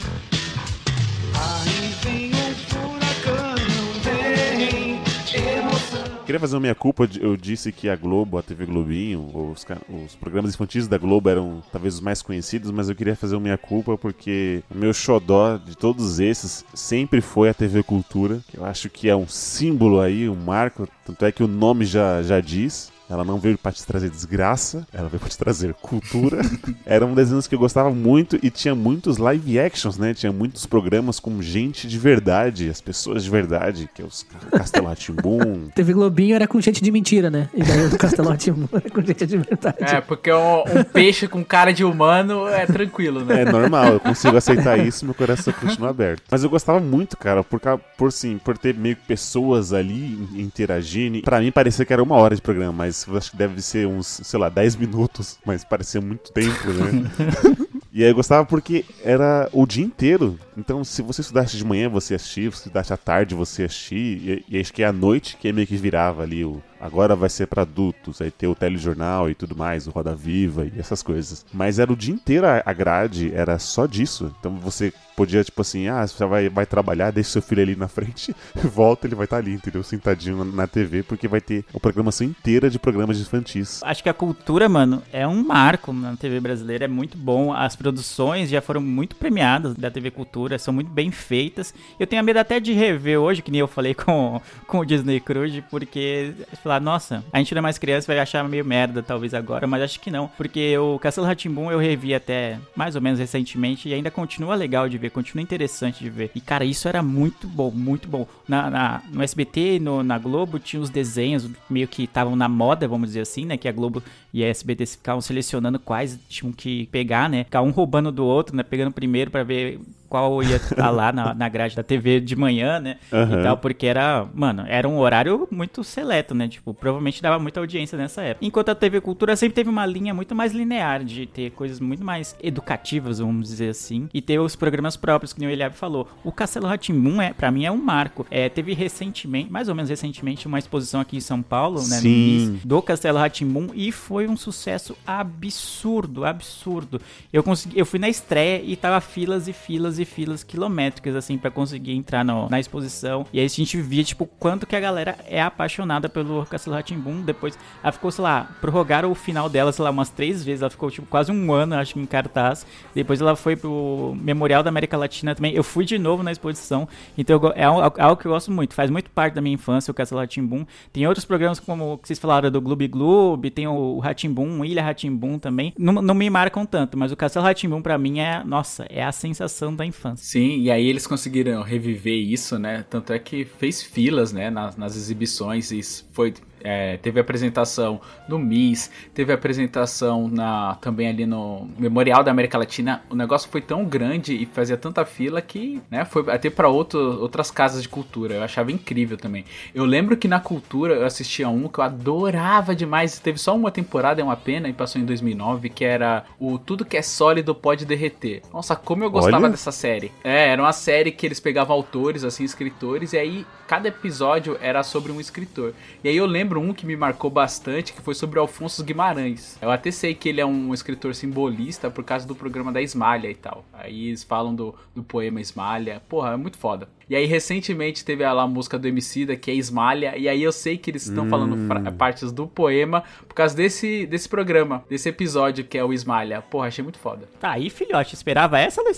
Queria fazer uma minha culpa. Eu disse que a Globo, a TV Globinho, os, os programas infantis da Globo eram talvez os mais conhecidos, mas eu queria fazer uma minha culpa porque o meu xodó de todos esses sempre foi a TV Cultura, que eu acho que é um símbolo aí, um marco. Tanto é que o nome já, já diz. Ela não veio pra te trazer desgraça, ela veio pra te trazer cultura. Eram desenhos que eu gostava muito e tinha muitos live actions, né? Tinha muitos programas com gente de verdade, as pessoas de verdade, que é os Castelo Rá-Tim-Bum, TV Globinho era com gente de mentira, né? E daí o Castelote era com gente de verdade. É, porque um, um peixe com cara de humano é tranquilo, né? É normal, eu consigo aceitar isso meu coração continua aberto. Mas eu gostava muito, cara, por, por, sim, por ter meio que pessoas ali in- interagindo. Pra mim parecia que era uma hora de programa, mas eu acho que deve ser uns, sei lá, 10 minutos, mas parecia muito tempo, né? E aí eu gostava porque era o dia inteiro. Então, se você estudasse de manhã, você assistia, se estudasse à tarde, você assistia. E, e acho que é à noite que meio que virava ali o. Agora vai ser pra adultos, aí ter o telejornal e tudo mais, o Roda Viva e essas coisas. Mas era o dia inteiro a a grade, era só disso. Então você podia, tipo assim, ah, você vai, vai trabalhar, deixa seu filho ali na frente, volta, ele vai estar ali, entendeu? Sentadinho na, TV, porque vai ter uma programação inteira de programas infantis. Acho que a cultura, mano, é um marco na TV brasileira, é muito bom. As produções já foram muito premiadas da TV Cultura, são muito bem feitas. Eu tenho medo até de rever hoje, que nem eu falei com, com o Disney Cruise, porque falar, nossa, a gente não é mais criança, vai achar meio merda talvez agora, mas acho que não, porque o Castelo Ratimbum eu revi até mais ou menos recentemente e ainda continua legal de ver, continua interessante de ver. E cara, isso era muito bom, muito bom. Na, na- no SBT no, na Globo tinha os desenhos meio que estavam na moda, vamos dizer assim, né? Que a Globo e a SBT ficavam selecionando quais tinham que pegar, né? Ficar um roubando do outro, né? Pegando primeiro pra ver qual ia estar lá na, na grade da TV de manhã, né? Aham. E tal, porque era, mano, era um horário muito seleto, né? Tipo, provavelmente dava muita audiência nessa época. Enquanto a TV Cultura sempre teve uma linha muito mais linear, de ter coisas muito mais educativas, vamos dizer assim, e ter os programas próprios, que nem o Eliab falou. O Castelo Ratimbum, é, pra mim, é um marco. É, teve recentemente, mais ou menos recentemente, uma exposição aqui em São Paulo, né? Sim. MIS, do Castelo Ratimbum e foi um sucesso absurdo, absurdo. Eu consegui, eu fui na estreia e tava filas e filas e filas quilométricas assim pra conseguir entrar no- na exposição. E aí a gente via tipo quanto que a galera é apaixonada pelo Castelo Ratimbum. Depois ela ficou, sei lá, prorrogaram o final dela, sei lá, umas três vezes. Ela ficou tipo quase um ano, acho que em cartaz. Depois ela foi pro Memorial da América Latina também. Eu fui de novo na exposição. Então é algo, é algo que eu gosto muito. Faz muito parte da minha infância o Castelo Ratimbum. Tem outros programas como que vocês falaram do Gloob Gloob, tem o Ratimbum, Ilha Ratimbum também. Não, não me marcam tanto, mas o Castelo Ratimbum pra mim é, nossa, é a sensação da infância. Sim, e aí eles conseguiram reviver isso, né? Tanto é que fez filas, né, nas, nas exibições. E foi, é, teve apresentação no MIS, teve apresentação na, também ali no Memorial da América Latina. O negócio foi tão grande e fazia tanta fila que, né, foi até para outras casas de cultura. Eu achava incrível também. Eu lembro que na cultura eu assistia um que eu adorava demais. Teve só uma temporada, é uma pena, e passou em 2009, que era o Tudo que é Sólido Pode Derreter. Nossa, como eu gostava Olha. dessa série. É, era uma série que eles pegavam autores, assim, escritores, e aí cada episódio era sobre um escritor. E aí eu lembro um que me marcou bastante, que foi sobre o Alfonso Guimarães. Eu até sei que ele é um escritor simbolista por causa do programa da Esmalha e tal. Aí eles falam do, do poema Esmalha. Porra, é muito foda. E aí recentemente teve lá a música do Emicida, que é Esmalha, e aí eu sei que eles estão falando fra- partes do poema por causa desse, desse programa, desse episódio que é o Esmalha. Porra, achei muito foda. Tá aí, filhote, esperava essa ou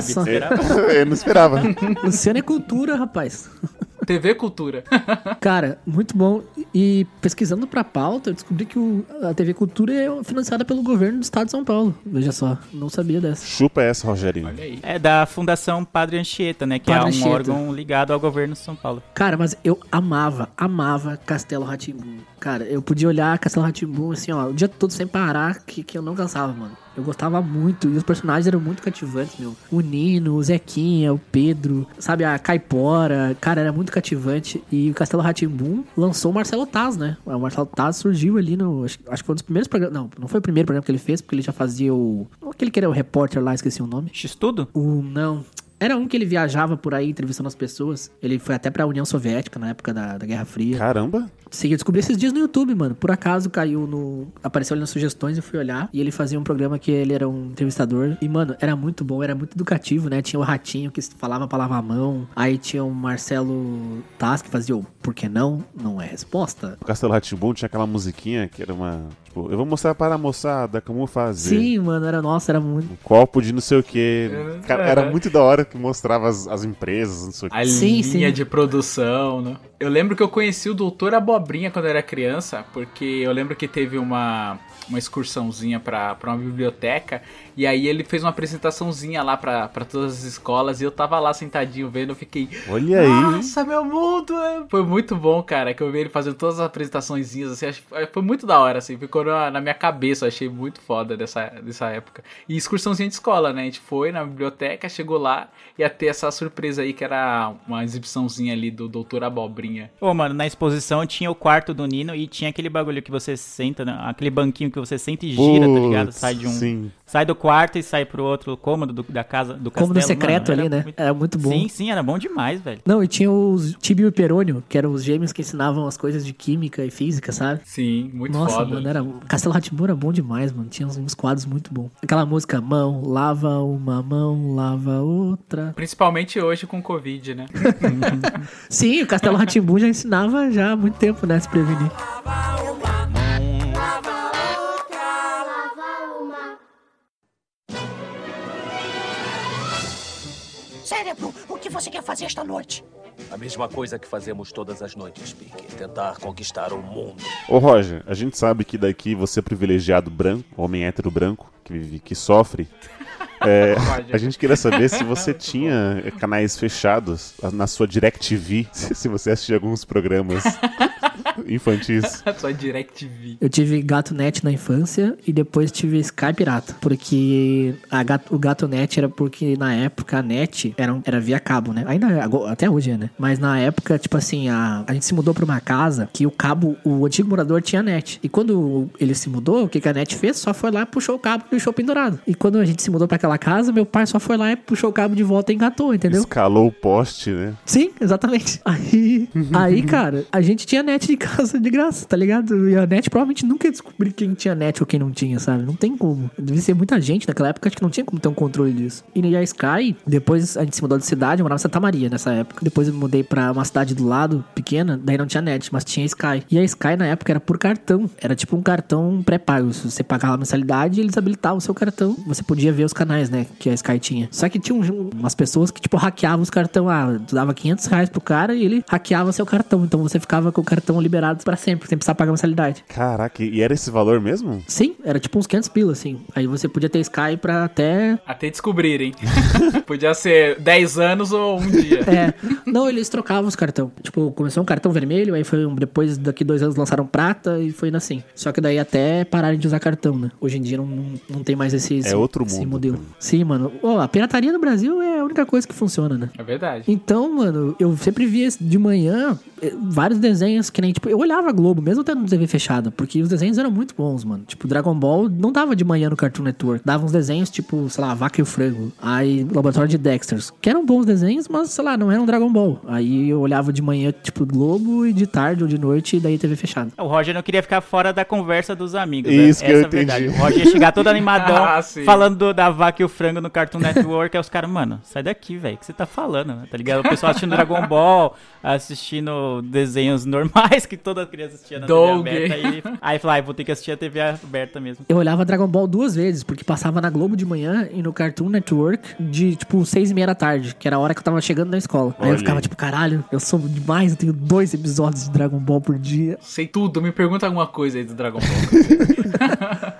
só. Esperava? Eu não esperava. Luciano é cultura, rapaz. TV Cultura. Cara, muito bom. E pesquisando pra pauta, eu descobri que o- a TV Cultura é financiada pelo governo do estado de São Paulo. Veja só, não sabia dessa. Chupa essa, Rogerinho. Olha aí. É da Fundação Padre Anchieta, né? Que Padre é um Anchieta. órgão ligado ao governo de São Paulo. Cara, mas eu amava, amava Castelo Ratimbum. Cara, eu podia olhar Castelo Ratimbun assim, ó, o dia todo sem parar, que, que eu não cansava, mano. Eu gostava muito, e os personagens eram muito cativantes, meu. O Nino, o Zequinha, o Pedro, sabe, a Caipora, cara, era muito cativante. E o Castelo Ratimbun lançou o Marcelo Taz, né? O Marcelo Taz surgiu ali no. Acho, acho que foi um dos primeiros programas. Não, não foi o primeiro programa que ele fez, porque ele já fazia o. Aquele que era o repórter lá, esqueci o nome. X-Tudo? O. Não. Era um que ele viajava por aí entrevistando as pessoas. Ele foi até pra União Soviética na época da, da Guerra Fria. Caramba! Sim, eu descobri esses dias no YouTube, mano. Por acaso caiu no. Apareceu ali nas sugestões e fui olhar. E ele fazia um programa que ele era um entrevistador. E, mano, era muito bom, era muito educativo, né? Tinha o Ratinho que falava a palavra mão. Aí tinha o Marcelo Taz que fazia o Por que não? Não é resposta. O Castelo Ratimbun tinha aquela musiquinha que era uma. Tipo, eu vou mostrar para a moçada como fazer. Sim, mano, era nossa, era muito. Um copo de não sei o que. Cara, era muito da hora que mostrava as, as empresas, não sei o A que. Sim, linha sim. de produção, né? Eu lembro que eu conheci o Doutor Abobrinha quando eu era criança, porque eu lembro que teve uma, uma excursãozinha pra uma biblioteca, e aí ele fez uma apresentaçãozinha lá pra, pra todas as escolas, e eu tava lá sentadinho vendo, eu fiquei... Olha aí. Nossa, meu mundo! é." Foi muito bom, cara, que eu vi ele fazendo todas as apresentaçõezinhas, assim, foi muito da hora, assim, ficou na, na minha cabeça, eu achei muito foda dessa, dessa época. E excursãozinha de escola, né? A gente foi na biblioteca, chegou lá, ia ter essa surpresa aí, que era uma exibiçãozinha ali do Doutor Abobrinha. Ô, mano, na exposição tinha o quarto do Nino e tinha aquele bagulho que você senta, né? aquele banquinho que você senta e gira, tá ligado? Putz, Sai de um. Sim. Sai do quarto e sai pro outro cômodo do- da casa do castelo. Cômodo secreto mano, ali, né? muito- Era muito bom. Sim, sim, era bom demais, velho. Não, e tinha os Tibio e Perônio, que eram os gêmeos que ensinavam as coisas de química e física, sabe? Sim, muito Nossa, foda. mano, era... Castelo Ratimbun era bom demais, mano. Tinha uns, uns quadros muito bons. Aquela música, mão, lava uma mão, lava outra. Principalmente hoje com Covid, né? Sim, o Castelo Ratimbun já ensinava já há muito tempo, né, se prevenir. Cérebro, o que você quer fazer esta noite? A mesma coisa que fazemos todas as noites, Pique. Tentar conquistar o mundo. Ô Roger, a gente sabe que daqui você é privilegiado branco, homem hétero branco, que, vive- que sofre. É, a gente queria saber se você tinha canais fechados na sua DirecTV, se se você assistia alguns programas infantis. Só DirecTV. Eu tive GatoNet na infância e depois tive Sky Pirata. Porque a gato, o GatoNet era porque na época a net era, um- era via cabo, né? Ainda é, até hoje é, né? Mas na época, tipo assim, a, a gente se mudou pra uma casa que o cabo, o antigo morador tinha net. E quando ele se mudou, o que, que a net fez? Só foi lá e puxou o cabo e deixou pendurado. E quando a gente se mudou pra aquela casa, meu pai só foi lá e puxou o cabo de volta e engatou, entendeu? Escalou o poste, né? Sim, exatamente. Aí, aí, cara, a gente tinha net de casa de graça, tá ligado? E a net provavelmente nunca ia descobrir quem tinha net ou quem não tinha, sabe? Não tem como. Devia ser muita gente naquela época, acho que não tinha como ter um controle disso. E a Sky, depois a gente se mudou de cidade, eu morava em Santa Maria nessa época. Depois eu mudei pra uma cidade do lado, pequena, daí não tinha net, mas tinha Sky. E a Sky na época era por cartão. Era tipo um cartão pré-pago. Se você pagava a mensalidade, eles habilitavam o seu cartão. Você podia ver os canais, né, que a Sky tinha. Só que tinha um- umas pessoas que, tipo, hackeavam os cartão. Ah, tu dava 500 reais pro cara e ele hackeava seu cartão. Então você ficava com o cartão liberado pra sempre, sem precisar pagar mensalidade. Caraca, e era esse valor mesmo? Sim, era tipo uns 500 pila, assim. Aí você podia ter Sky pra até... Até descobrirem. Podia ser 10 anos ou um dia. É, não, eles trocavam os cartão. Tipo, começou um cartão vermelho, aí foi um, depois daqui dois anos lançaram prata e foi indo assim. Só que daí até pararem de usar cartão, né? Hoje em dia não, não, não tem mais esse, esse, É outro esse mundo, modelo. Sim, mano. Ó, a pirataria no Brasil é a única coisa que funciona, né? É verdade. Então, mano, eu sempre via de manhã eh, vários desenhos que nem, tipo, eu olhava a Globo, mesmo tendo TV fechada, porque os desenhos eram muito bons, mano. Tipo, Dragon Ball não dava de manhã no Cartoon Network. Dava uns desenhos, tipo, sei lá, Vaca e o Frango. Aí, Laboratório de Dexters. Que eram bons desenhos, mas, sei lá, não eram Dragon Ball. Aí eu olhava de manhã, tipo, Globo, e de tarde ou de noite, e daí TV fechada. O Roger não queria ficar fora da conversa dos amigos. Isso né? que eu Essa é a verdade. entendi. O Roger ia chegar todo animadão, Ah, falando do- da vaca e o frango no Cartoon Network. aí os caras, mano, sai daqui, velho. O que você tá falando? Tá ligado? O pessoal assistindo Dragon Ball, assistindo desenhos normais que toda criança assistia na Doug. TV aberta. Aí, aí fala, ah, vou ter que assistir a TV aberta mesmo. Eu olhava Dragon Ball duas vezes, porque passava na Globo de manhã e no Cartoon Network de, tipo, seis e meia da tarde, que era a hora que eu tava chegando na escola. Aí Olha eu ficava, aí. tipo, caralho, eu sou demais, eu tenho dois episódios de Dragon Ball por dia. Sei tudo, me pergunta alguma coisa aí do Dragon Ball.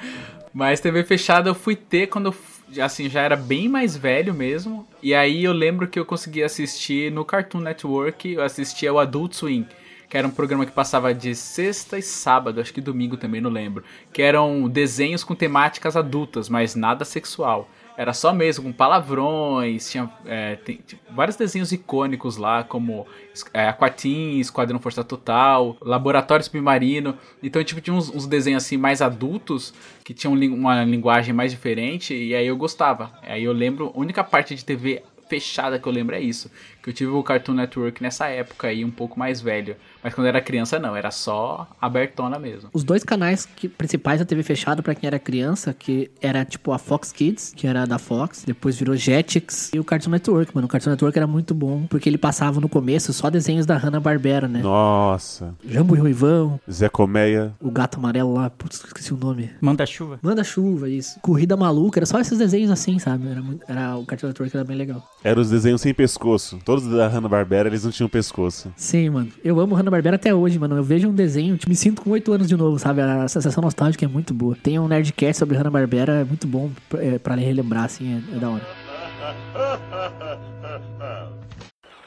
Mas TV fechada eu fui ter quando eu, assim, já era bem mais velho mesmo. E aí eu lembro que eu consegui assistir no Cartoon Network, eu assistia o Adult Swim. que era um programa que passava de sexta e sábado, acho que domingo também, não lembro. Que eram desenhos com temáticas adultas, mas nada sexual. Era só mesmo, com palavrões, tinha é, tem- tinha vários desenhos icônicos lá, como é, Aquatim, Esquadrão Força Total, Laboratório Submarino. Então, tipo, tinha uns, uns desenhos assim mais adultos, que tinham uma linguagem mais diferente, e aí eu gostava. Aí eu lembro, a única parte de TV fechada que eu lembro é isso. Que eu tive o Cartoon Network nessa época aí, um pouco mais velho. Mas quando eu era criança, não, era só abertona mesmo. Os dois canais que- principais da TV fechada pra quem era criança, que era tipo a Fox Kids, que era da Fox, depois virou Jetix e o Cartoon Network, mano. O Cartoon Network era muito bom, porque ele passava no começo só desenhos da Hanna-Barbera, né? Nossa. Jambo e Ruivão, Zé Colmeia. o gato amarelo lá, putz, esqueci o nome. Manda-chuva. Manda-chuva, isso. Corrida maluca, era só esses desenhos assim, sabe? Era, muito- era o Cartoon Network era bem legal. Eram os desenhos sem pescoço. Todos da Hanna-Barbera, eles não tinham pescoço. Sim, mano. Eu amo Hanna-Barbera até hoje, mano. Eu vejo um desenho, tipo, me sinto com 8 anos de novo, sabe? A sensação nostálgica é muito boa. Tem um Nerdcast sobre Hanna-Barbera, é muito bom é, pra relembrar, assim, é, é da hora.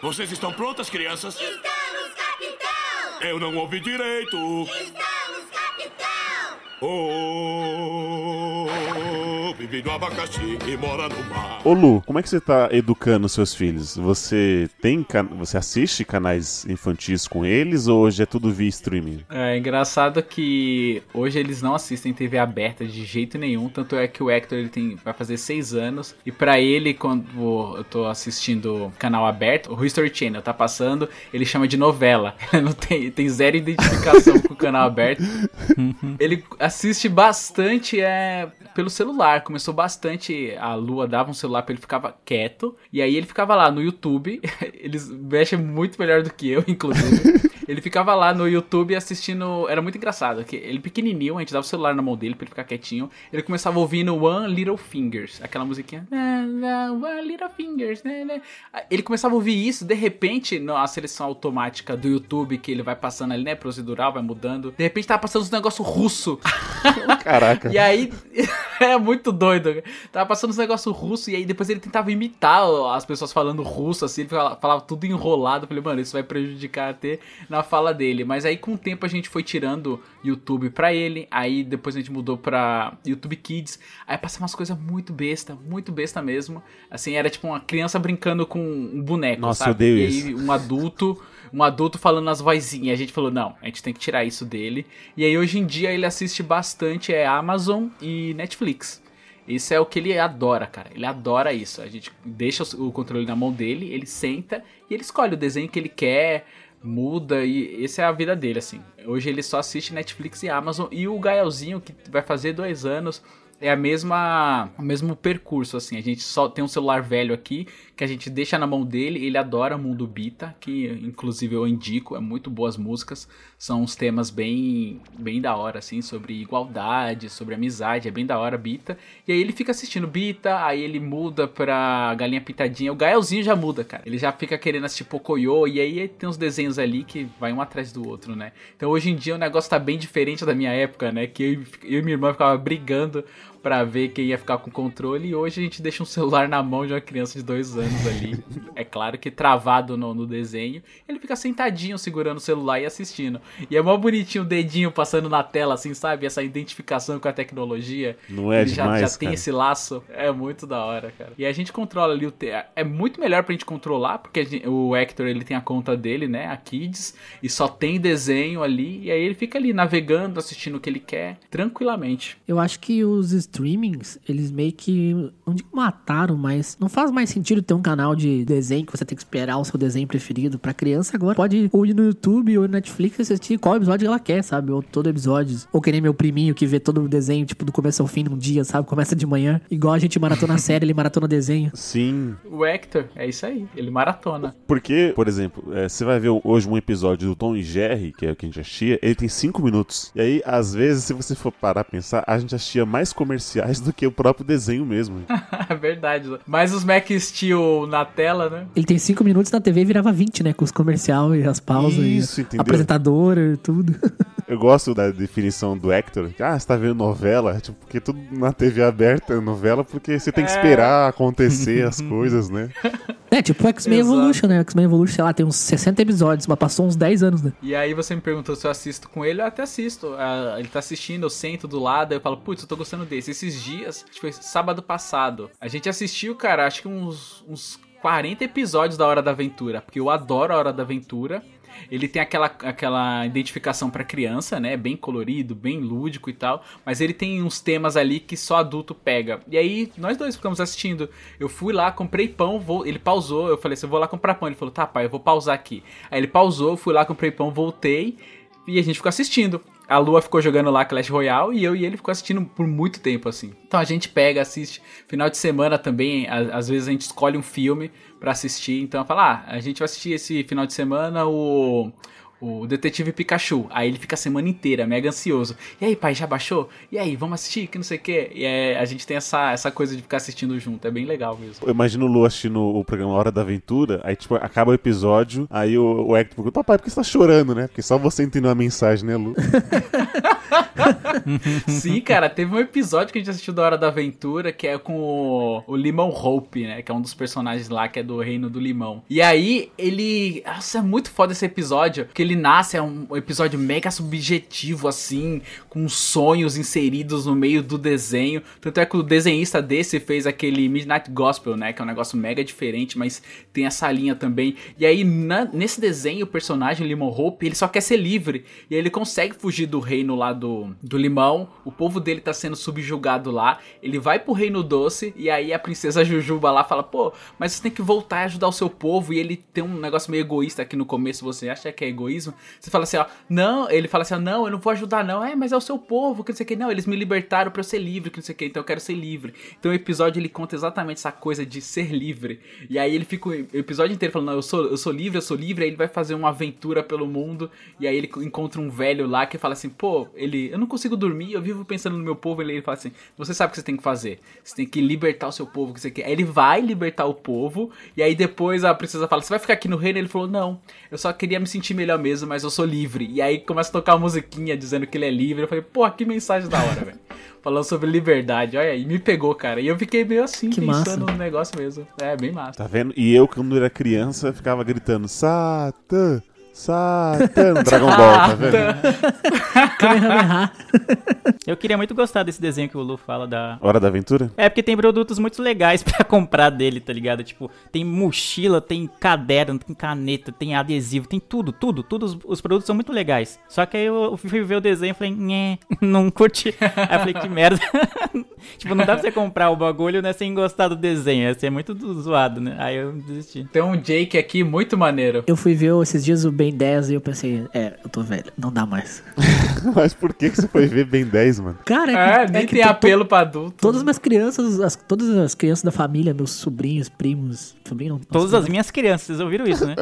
Vocês estão prontas, crianças? Estamos, capitão! Eu não ouvi direito. Estamos, capitão! Oh, vive no abacaxi e mora no mar. Ô Lu, como é que você tá educando seus filhos? Você tem can... você assiste canais infantis com eles ou hoje é tudo via streaming? É engraçado que hoje eles não assistem TV aberta de jeito nenhum, tanto é que o Hector ele tem, vai fazer seis anos, e pra ele, quando eu tô assistindo canal aberto, o History Channel tá passando, ele chama de novela. Ele não tem, tem zero identificação com o canal aberto. Ele assiste bastante é, pelo celular. Começou bastante. A Lua dava um celular pra ele ficava quieto. E aí ele ficava lá no YouTube. Eles mexem muito melhor do que eu, inclusive. Ele ficava lá no YouTube assistindo. Era muito engraçado. Que ele pequenininho, a gente dava o celular na mão dele pra ele ficar quietinho. Ele começava ouvindo One Little Fingers, aquela musiquinha. "Na, na, One Little Fingers, né, né." Ele começava a ouvir isso, de repente, na seleção automática do YouTube, que ele vai passando ali, né? Procedural, vai mudando. De repente tava passando uns negócios russo. Caraca. E aí, é muito doido. Tava passando uns negócios russos e aí depois ele tentava imitar as pessoas falando russo, assim, ele falava, falava tudo enrolado. Eu falei, mano, isso vai prejudicar até na fala dele. Mas aí com o tempo a gente foi tirando YouTube pra ele, aí depois a gente mudou pra YouTube Kids. Aí passava umas coisas muito besta, muito besta mesmo. Assim, era tipo uma criança brincando com um boneco, Nossa, sabe? eu odeio e isso. aí um adulto um adulto falando as vozinhas. A gente falou, não, a gente tem que tirar isso dele. E aí hoje em dia ele assiste bastante é Amazon e Netflix. Isso é o que ele adora, cara. Ele adora isso. A gente deixa o controle na mão dele, ele senta e ele escolhe o desenho que ele quer, muda e essa é a vida dele, assim. Hoje ele só assiste Netflix e Amazon e o Gaelzinho, que vai fazer dois anos, é a mesma, o mesmo percurso, assim. A gente só tem um celular velho aqui que a gente deixa na mão dele. Ele adora Mundo Bita, que inclusive eu indico, é muito boas músicas. São uns temas bem, bem da hora, assim, sobre igualdade, sobre amizade, é bem da hora Bita. E aí ele fica assistindo Bita, aí ele muda pra Galinha Pitadinha. O Gaelzinho já muda, cara. Ele já fica querendo assistir Pocoyo, e aí tem uns desenhos ali que vai um atrás do outro, né? Então hoje em dia o negócio tá bem diferente da minha época, né? Que eu, eu e minha irmã ficava brigando pra ver quem ia ficar com o controle. E hoje a gente deixa um celular na mão de uma criança de dois anos ali. É claro que travado no, no desenho. Ele fica sentadinho segurando o celular e assistindo. E é mó bonitinho o dedinho passando na tela, assim, sabe? Essa identificação com a tecnologia. Não é Ele já, demais, já tem cara? esse laço. É muito da hora, cara. E a gente controla ali o. Te... É muito melhor pra gente controlar, porque a gente- o Hector ele tem a conta dele, né? A Kids. E só tem desenho ali. E aí ele fica ali navegando, assistindo o que ele quer, tranquilamente. Eu acho que os streamings, eles meio que, não digo mataram, mas não faz mais sentido ter um canal de desenho que você tem que esperar o seu desenho preferido. Pra criança agora pode ou ir no YouTube ou no Netflix e assistir qual episódio ela quer, sabe? Ou todo episódio. Ou que nem meu priminho que vê todo o desenho, tipo, do começo ao fim num dia, sabe? Começa de manhã. Igual a gente maratona a série, ele maratona desenho. Sim. O Hector, é isso aí. Ele maratona. Porque, por exemplo, é, você vai ver hoje um episódio do Tom e Jerry, que é o que a gente assistia, ele tem 5 minutos. E aí, às vezes, se você for parar a pensar, a gente assistia mais comerciais do que o próprio desenho mesmo. É verdade. Mas os Mac Steel na tela, né? Ele tem cinco minutos na TV e virava 20, né? Com os comercial e as pausas. Isso, e entendeu? apresentadora e tudo. Eu gosto da definição do Hector. que, Ah, você tá vendo novela? Tipo, porque tudo na TV aberta é novela, porque você tem que É. esperar acontecer as coisas, né? É, tipo o X-Men. Evolution, né? O X-Men Evolution, sei lá, tem uns 60 episódios, mas passou uns 10 anos, né? E aí você me perguntou se eu assisto com ele, eu até assisto. Ah, ele tá assistindo, eu sento do lado, aí eu falo, putz, eu tô gostando desse. Esses dias, acho que foi sábado passado, a gente assistiu, cara, acho que uns, uns 40 episódios da Hora da Aventura, porque eu adoro a Hora da Aventura. Ele tem aquela, aquela identificação pra criança, né? Bem colorido, bem lúdico e tal. Mas ele tem uns temas ali que só adulto pega. E aí, nós dois ficamos assistindo. Eu fui lá, comprei pão, vou... ele pausou. Eu falei assim: eu vou lá comprar pão. Ele falou: tá, pai, eu vou pausar aqui. Aí ele pausou, fui lá, comprei pão, voltei. E a gente ficou assistindo. A Lua ficou jogando lá Clash Royale e eu e ele ficou assistindo por muito tempo, assim. Então a gente pega, assiste. Final de semana também, às vezes a gente escolhe um filme pra assistir. Então fala, ah, a gente vai assistir esse final de semana o. O Detetive Pikachu. Aí ele fica a semana inteira, mega ansioso. E aí, pai, já baixou? E aí, vamos assistir? Que não sei o quê. E é, a gente tem essa, essa coisa de ficar assistindo junto. É bem legal mesmo. Eu imagino o Lu assistindo o programa Hora da Aventura, aí tipo, acaba o episódio, aí o, o Hector pergunta, papai, por que você tá chorando, né? Porque só você entendeu a mensagem, né, Lu? Sim, cara, teve um episódio que a gente assistiu da Hora da Aventura, que é com o, o Limão Hope, né? Que é um dos personagens lá, que é do Reino do Limão. E aí, ele. Nossa, é muito foda esse episódio, porque ele nasce, é um episódio mega subjetivo, assim, com sonhos inseridos no meio do desenho. Tanto é que o desenhista desse fez aquele Midnight Gospel, né? Que é um negócio mega diferente, mas tem essa linha também. E aí, na- nesse desenho, o personagem Limão Hope, ele só quer ser livre. E ele consegue fugir do reino lá do, do limão. O povo dele tá sendo subjugado lá. Ele vai pro reino doce. E aí a princesa Jujuba lá fala: Pô, mas você tem que voltar e ajudar o seu povo. E ele tem um negócio meio egoísta aqui no começo. Você acha que é egoísmo? Você fala assim: Ó, não. Ele fala assim: ó, Não, eu não vou ajudar, não. É, mas é o seu povo. Que não sei o que. Não, eles me libertaram pra eu ser livre. Que não sei o que. Então eu quero ser livre. Então o episódio ele conta exatamente essa coisa de ser livre. E aí ele fica o episódio inteiro falando: Não, eu sou, eu sou livre, eu sou livre. Aí ele vai fazer uma aventura pelo mundo. E aí ele encontra um velho lá que fala assim: Pô, ele, eu não consigo dormir, eu vivo pensando no meu povo. Ele, ele fala assim: Você sabe o que você tem que fazer? Você tem que libertar o seu povo. Que você quer. Aí ele vai libertar o povo. E aí depois a princesa fala: Você vai ficar aqui no reino? Ele falou: Não, eu só queria me sentir melhor mesmo, mas eu sou livre. E aí começa a tocar uma musiquinha dizendo que ele é livre. Eu falei: Pô, que mensagem da hora, velho. Falando sobre liberdade, olha aí, me pegou, cara. E eu fiquei meio assim, Que pensando massa. no negócio mesmo. É, bem massa. Tá vendo? E eu, quando era criança, ficava gritando, Satan, Satan, Dragon Ball, tá vendo? Eu queria muito gostar desse desenho que o Lu fala da. Hora da Aventura? É, porque tem produtos muito legais pra comprar dele, tá ligado? Tipo, tem mochila, tem caderno, tem caneta, tem adesivo, tem tudo, tudo, tudo. Os, os produtos são muito legais. Só que aí eu fui ver o desenho e falei, nhé, não curti. Aí eu falei, que merda. Tipo, não dá pra você comprar o bagulho, né, sem gostar do desenho. Ia ser muito do- zoado, né? Aí eu desisti. Tem um Jake aqui muito maneiro. Eu fui ver esses dias o Ben 10 e eu pensei, é, eu tô velho, não dá mais. Mas por que, que você foi ver Ben 10, mano? Cara, É, que- nem que tem apelo pra adulto. Todas as minhas crianças, as- todas as crianças da família, meus sobrinhos, primos, sobrinho, não, Todas as minhas crianças, vocês ouviram isso, né?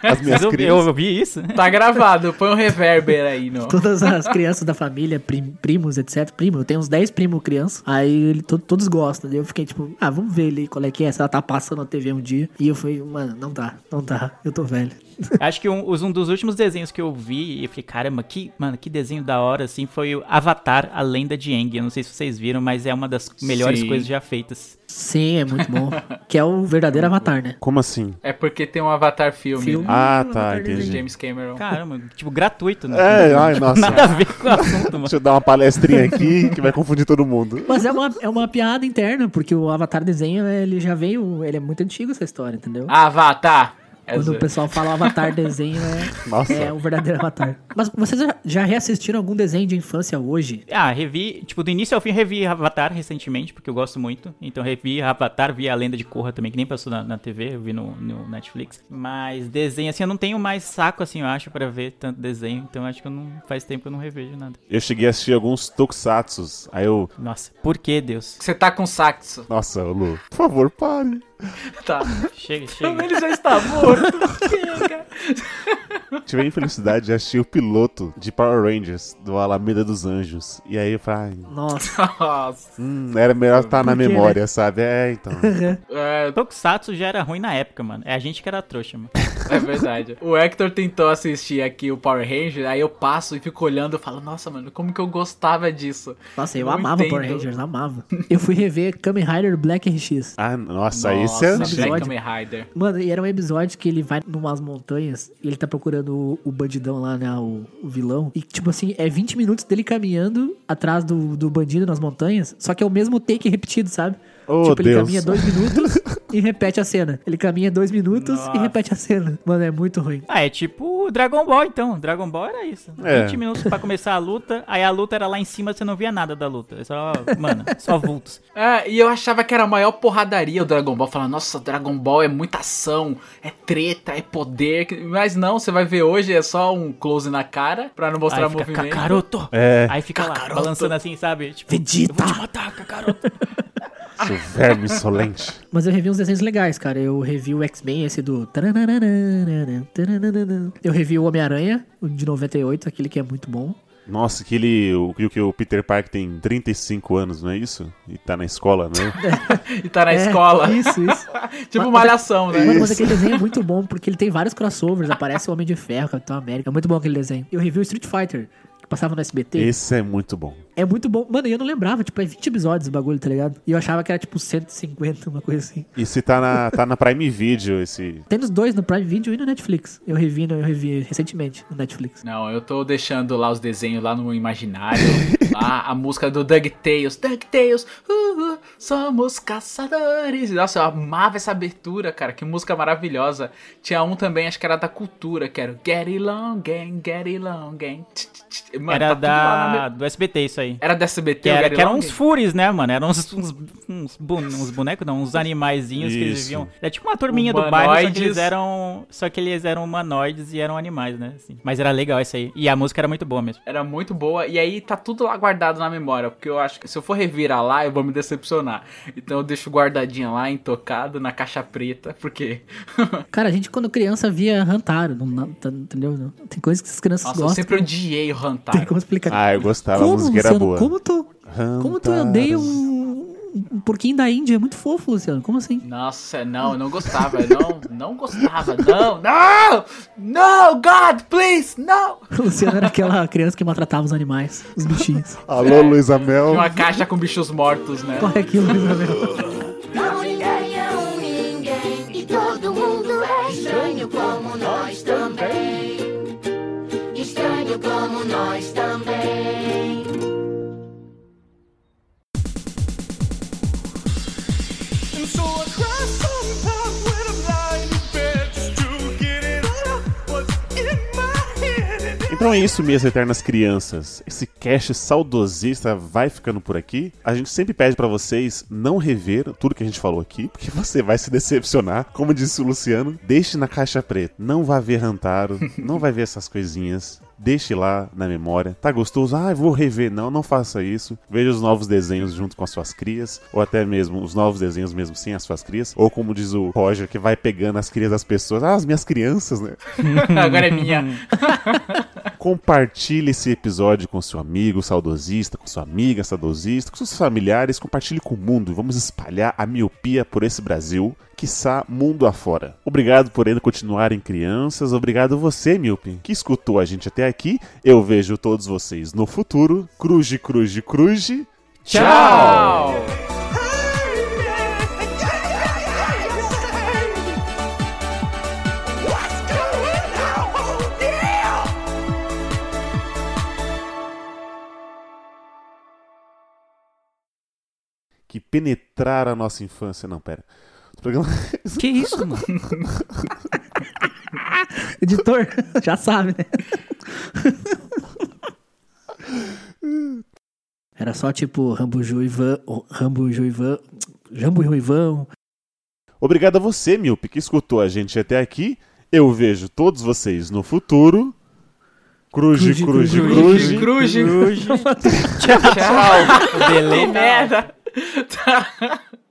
É, as minhas Vocês ouvi- crianças. Eu ouvi isso? Tá gravado, põe um reverber aí, não. Todas as crianças da família, prim- primos, etc. Primo, eu tenho uns 10 primos crianças. Aí ele, to- todos gostam. Daí eu fiquei tipo, ah, vamos ver ali qual é que é. Se ela tá passando na TV um dia. E eu falei, mano, não dá, não dá, eu tô velho. Acho que um, os- um dos últimos desenhos que eu vi, e eu falei, caramba, que, mano, que desenho da hora, assim, foi o Avatar, a Lenda de Aang. Eu não sei se vocês viram, mas é uma das melhores Sim. coisas já feitas. Sim, é muito bom. que é o verdadeiro avatar, né? Como assim? É porque tem um Avatar filme. Filme. né? Ah, tá, entendi. James Cameron. Caramba, tipo, gratuito, né? É, ai, nossa. Nada a ver com o assunto, mano. Deixa eu dar uma palestrinha aqui que vai confundir todo mundo. Mas é uma, é uma piada interna, porque o Avatar desenho, ele já veio. Ele é muito antigo essa história, entendeu? Avatar. Quando o pessoal fala Avatar desenho, é, Nossa. é o verdadeiro Avatar. Mas vocês já- reassistiram algum desenho de infância hoje? Ah, revi, tipo, do início ao fim, revi Avatar recentemente, porque eu gosto muito. Então, revi Avatar, vi a Lenda de Korra também, que nem passou na, na TV, eu vi no, no Netflix. Mas desenho, assim, eu não tenho mais saco, assim, eu acho, pra ver tanto desenho. Então, acho que eu não, faz tempo que eu não revejo nada. Eu cheguei a assistir alguns tokusatsus. Aí eu. Nossa, por que, Deus? Você tá com saxo. Nossa, Lu, por favor, pare. Tá. Chega, chega. Ele já está morto. Tive a infelicidade de assistir o piloto de Power Rangers do Alameda dos Anjos. E aí eu falei, ai, Nossa. Nossa. hum, era melhor estar na Por quê, memória, sabe? É, então. É, Tokusatsu já era ruim na época, mano. É a gente que era trouxa, mano. é verdade. O Hector tentou assistir aqui o Power Ranger, aí eu passo e fico olhando e falo, nossa, mano, como que eu gostava disso? Nossa, eu Não amava entendo. Power Rangers, amava. Eu fui rever Kamen Rider Black RX. Ah, nossa, esse é Nossa, antigo. Black episódio. Kamen Rider. Mano, e era um episódio que ele vai numas montanhas e ele tá procurando o, o bandidão lá, né? O, o vilão. E, tipo assim, é 20 minutos dele caminhando atrás do, do bandido nas montanhas. Só que é o mesmo take repetido, sabe? Oh, tipo, ele Deus. caminha dois minutos e repete a cena. Ele caminha dois minutos Nossa. e repete a cena. Mano, é muito ruim. Ah, é tipo o Dragon Ball, então. Dragon Ball era isso. É. 20 minutos pra começar a luta, aí a luta era lá em cima, você não via nada da luta. É só, mano, só vultos. É, e eu achava que era a maior porradaria o Dragon Ball. Falando, nossa, Dragon Ball é muita ação, é treta, é poder. Mas não, você vai ver hoje, é só um close na cara pra não mostrar Aí fica movimento. Kakaroto. É, Aí fica lá, Kakaroto. balançando assim, sabe? Tipo, Vegeta. eu vou te matar, Kakaroto. seu verme insolente. Mas eu revi uns desenhos legais, cara. Eu revi o X-Men, esse do. Eu revi o Homem-Aranha, o de 98, aquele que é muito bom. Nossa, que ele. O, que o Peter Parker tem 35 anos, não é isso? E tá na escola, né? E tá na É, escola. Isso, isso. tipo Mas- malhação, né? Mano, mas aquele desenho é muito bom, porque ele tem vários crossovers. Aparece o Homem de Ferro, Capitão América. É muito bom aquele desenho. Eu revi o Street Fighter, que passava no SBT. Esse é muito bom. É muito bom. Mano, eu não lembrava, tipo, é 20 episódios o bagulho, tá ligado? E eu achava que era tipo 150, uma coisa assim. E se tá na, tá na Prime Video esse. Tem nos dois, no Prime Video e no Netflix. Eu revi, eu revi recentemente no Netflix. Não, eu tô deixando lá os desenhos lá no imaginário. lá a música do DuckTales. DuckTales, uh, uh, somos caçadores. Nossa, eu amava essa abertura, cara. Que música maravilhosa. Tinha um também, acho que era da cultura, que era o Get Along Gang, Get Along Gang. Mano, Era tá da, me- do SBT isso aí. Era da SBT, Que, era, que eram uns fures, né, mano? Eram uns, uns, uns, uns bonecos, não, uns animaizinhos que eles Isso. viviam. É tipo uma turminha do bairro, só que Humanoides. eles eram. Só que eles eram humanoides e eram animais, né? assim. Mas era legal isso aí. E a música era muito boa mesmo. Era muito boa. E aí tá tudo lá guardado na memória. Porque eu acho que se eu for revirar lá, eu vou me decepcionar. Então eu deixo guardadinha lá, intocado, na caixa preta. Porque. Cara, a gente quando criança via tá- entendeu? Tem coisas que as crianças Nossa, eu gostam. sempre odiei o Tem Hantaro. como explicar. Ah, eu gostava, como, a música era Luciano? boa. Como tu, como tu odeia um, um porquinho da Índia? É muito fofo, Luciano. Como assim? Nossa, não, eu não gostava. eu Não, não gostava. Não, não! No, God, please, não! Luciano era aquela criança que maltratava os animais, os bichinhos. Alô, Luísa Mel. Uma caixa com bichos mortos, né? Qual é aquilo, Isabel? Então é isso, minhas eternas crianças. Esse cast saudosista vai ficando por aqui. A gente sempre pede pra vocês não rever tudo que a gente falou aqui, porque você vai se decepcionar. Como disse o Luciano, deixe na caixa preta. Não vai ver Rantaro, não vai ver essas coisinhas. Deixe lá na memória. Tá gostoso? Ah, vou rever. Não, não faça isso. Veja os novos desenhos junto com as suas crias, ou até mesmo os novos desenhos mesmo sem as suas crias, ou como diz o Roger, que vai pegando as crias das pessoas. Ah, as minhas crianças, né? Agora é minha. Compartilhe esse episódio com seu amigo saudosista, com sua amiga saudosista, com seus familiares. Compartilhe com o mundo. Vamos espalhar a miopia por esse Brasil, quiçá mundo afora. Obrigado por ainda continuarem crianças. Obrigado você, míope, que escutou a gente até aqui. Eu vejo todos vocês no futuro. Cruze, cruze, cruze. Tchau! Que penetraram a nossa infância. Não, pera. Programa... Que isso, mano? Editor, já sabe, né? Era só tipo Rambuju Ivan, Rambuju Ivan, Jambu Ivan. Obrigado a você, Milpe, que escutou a gente até aqui. Eu vejo todos vocês no futuro. Cruze, cruze, Cruze, cruze. Cruze. Tchau. Tchau. Beleza. Merda. Tá.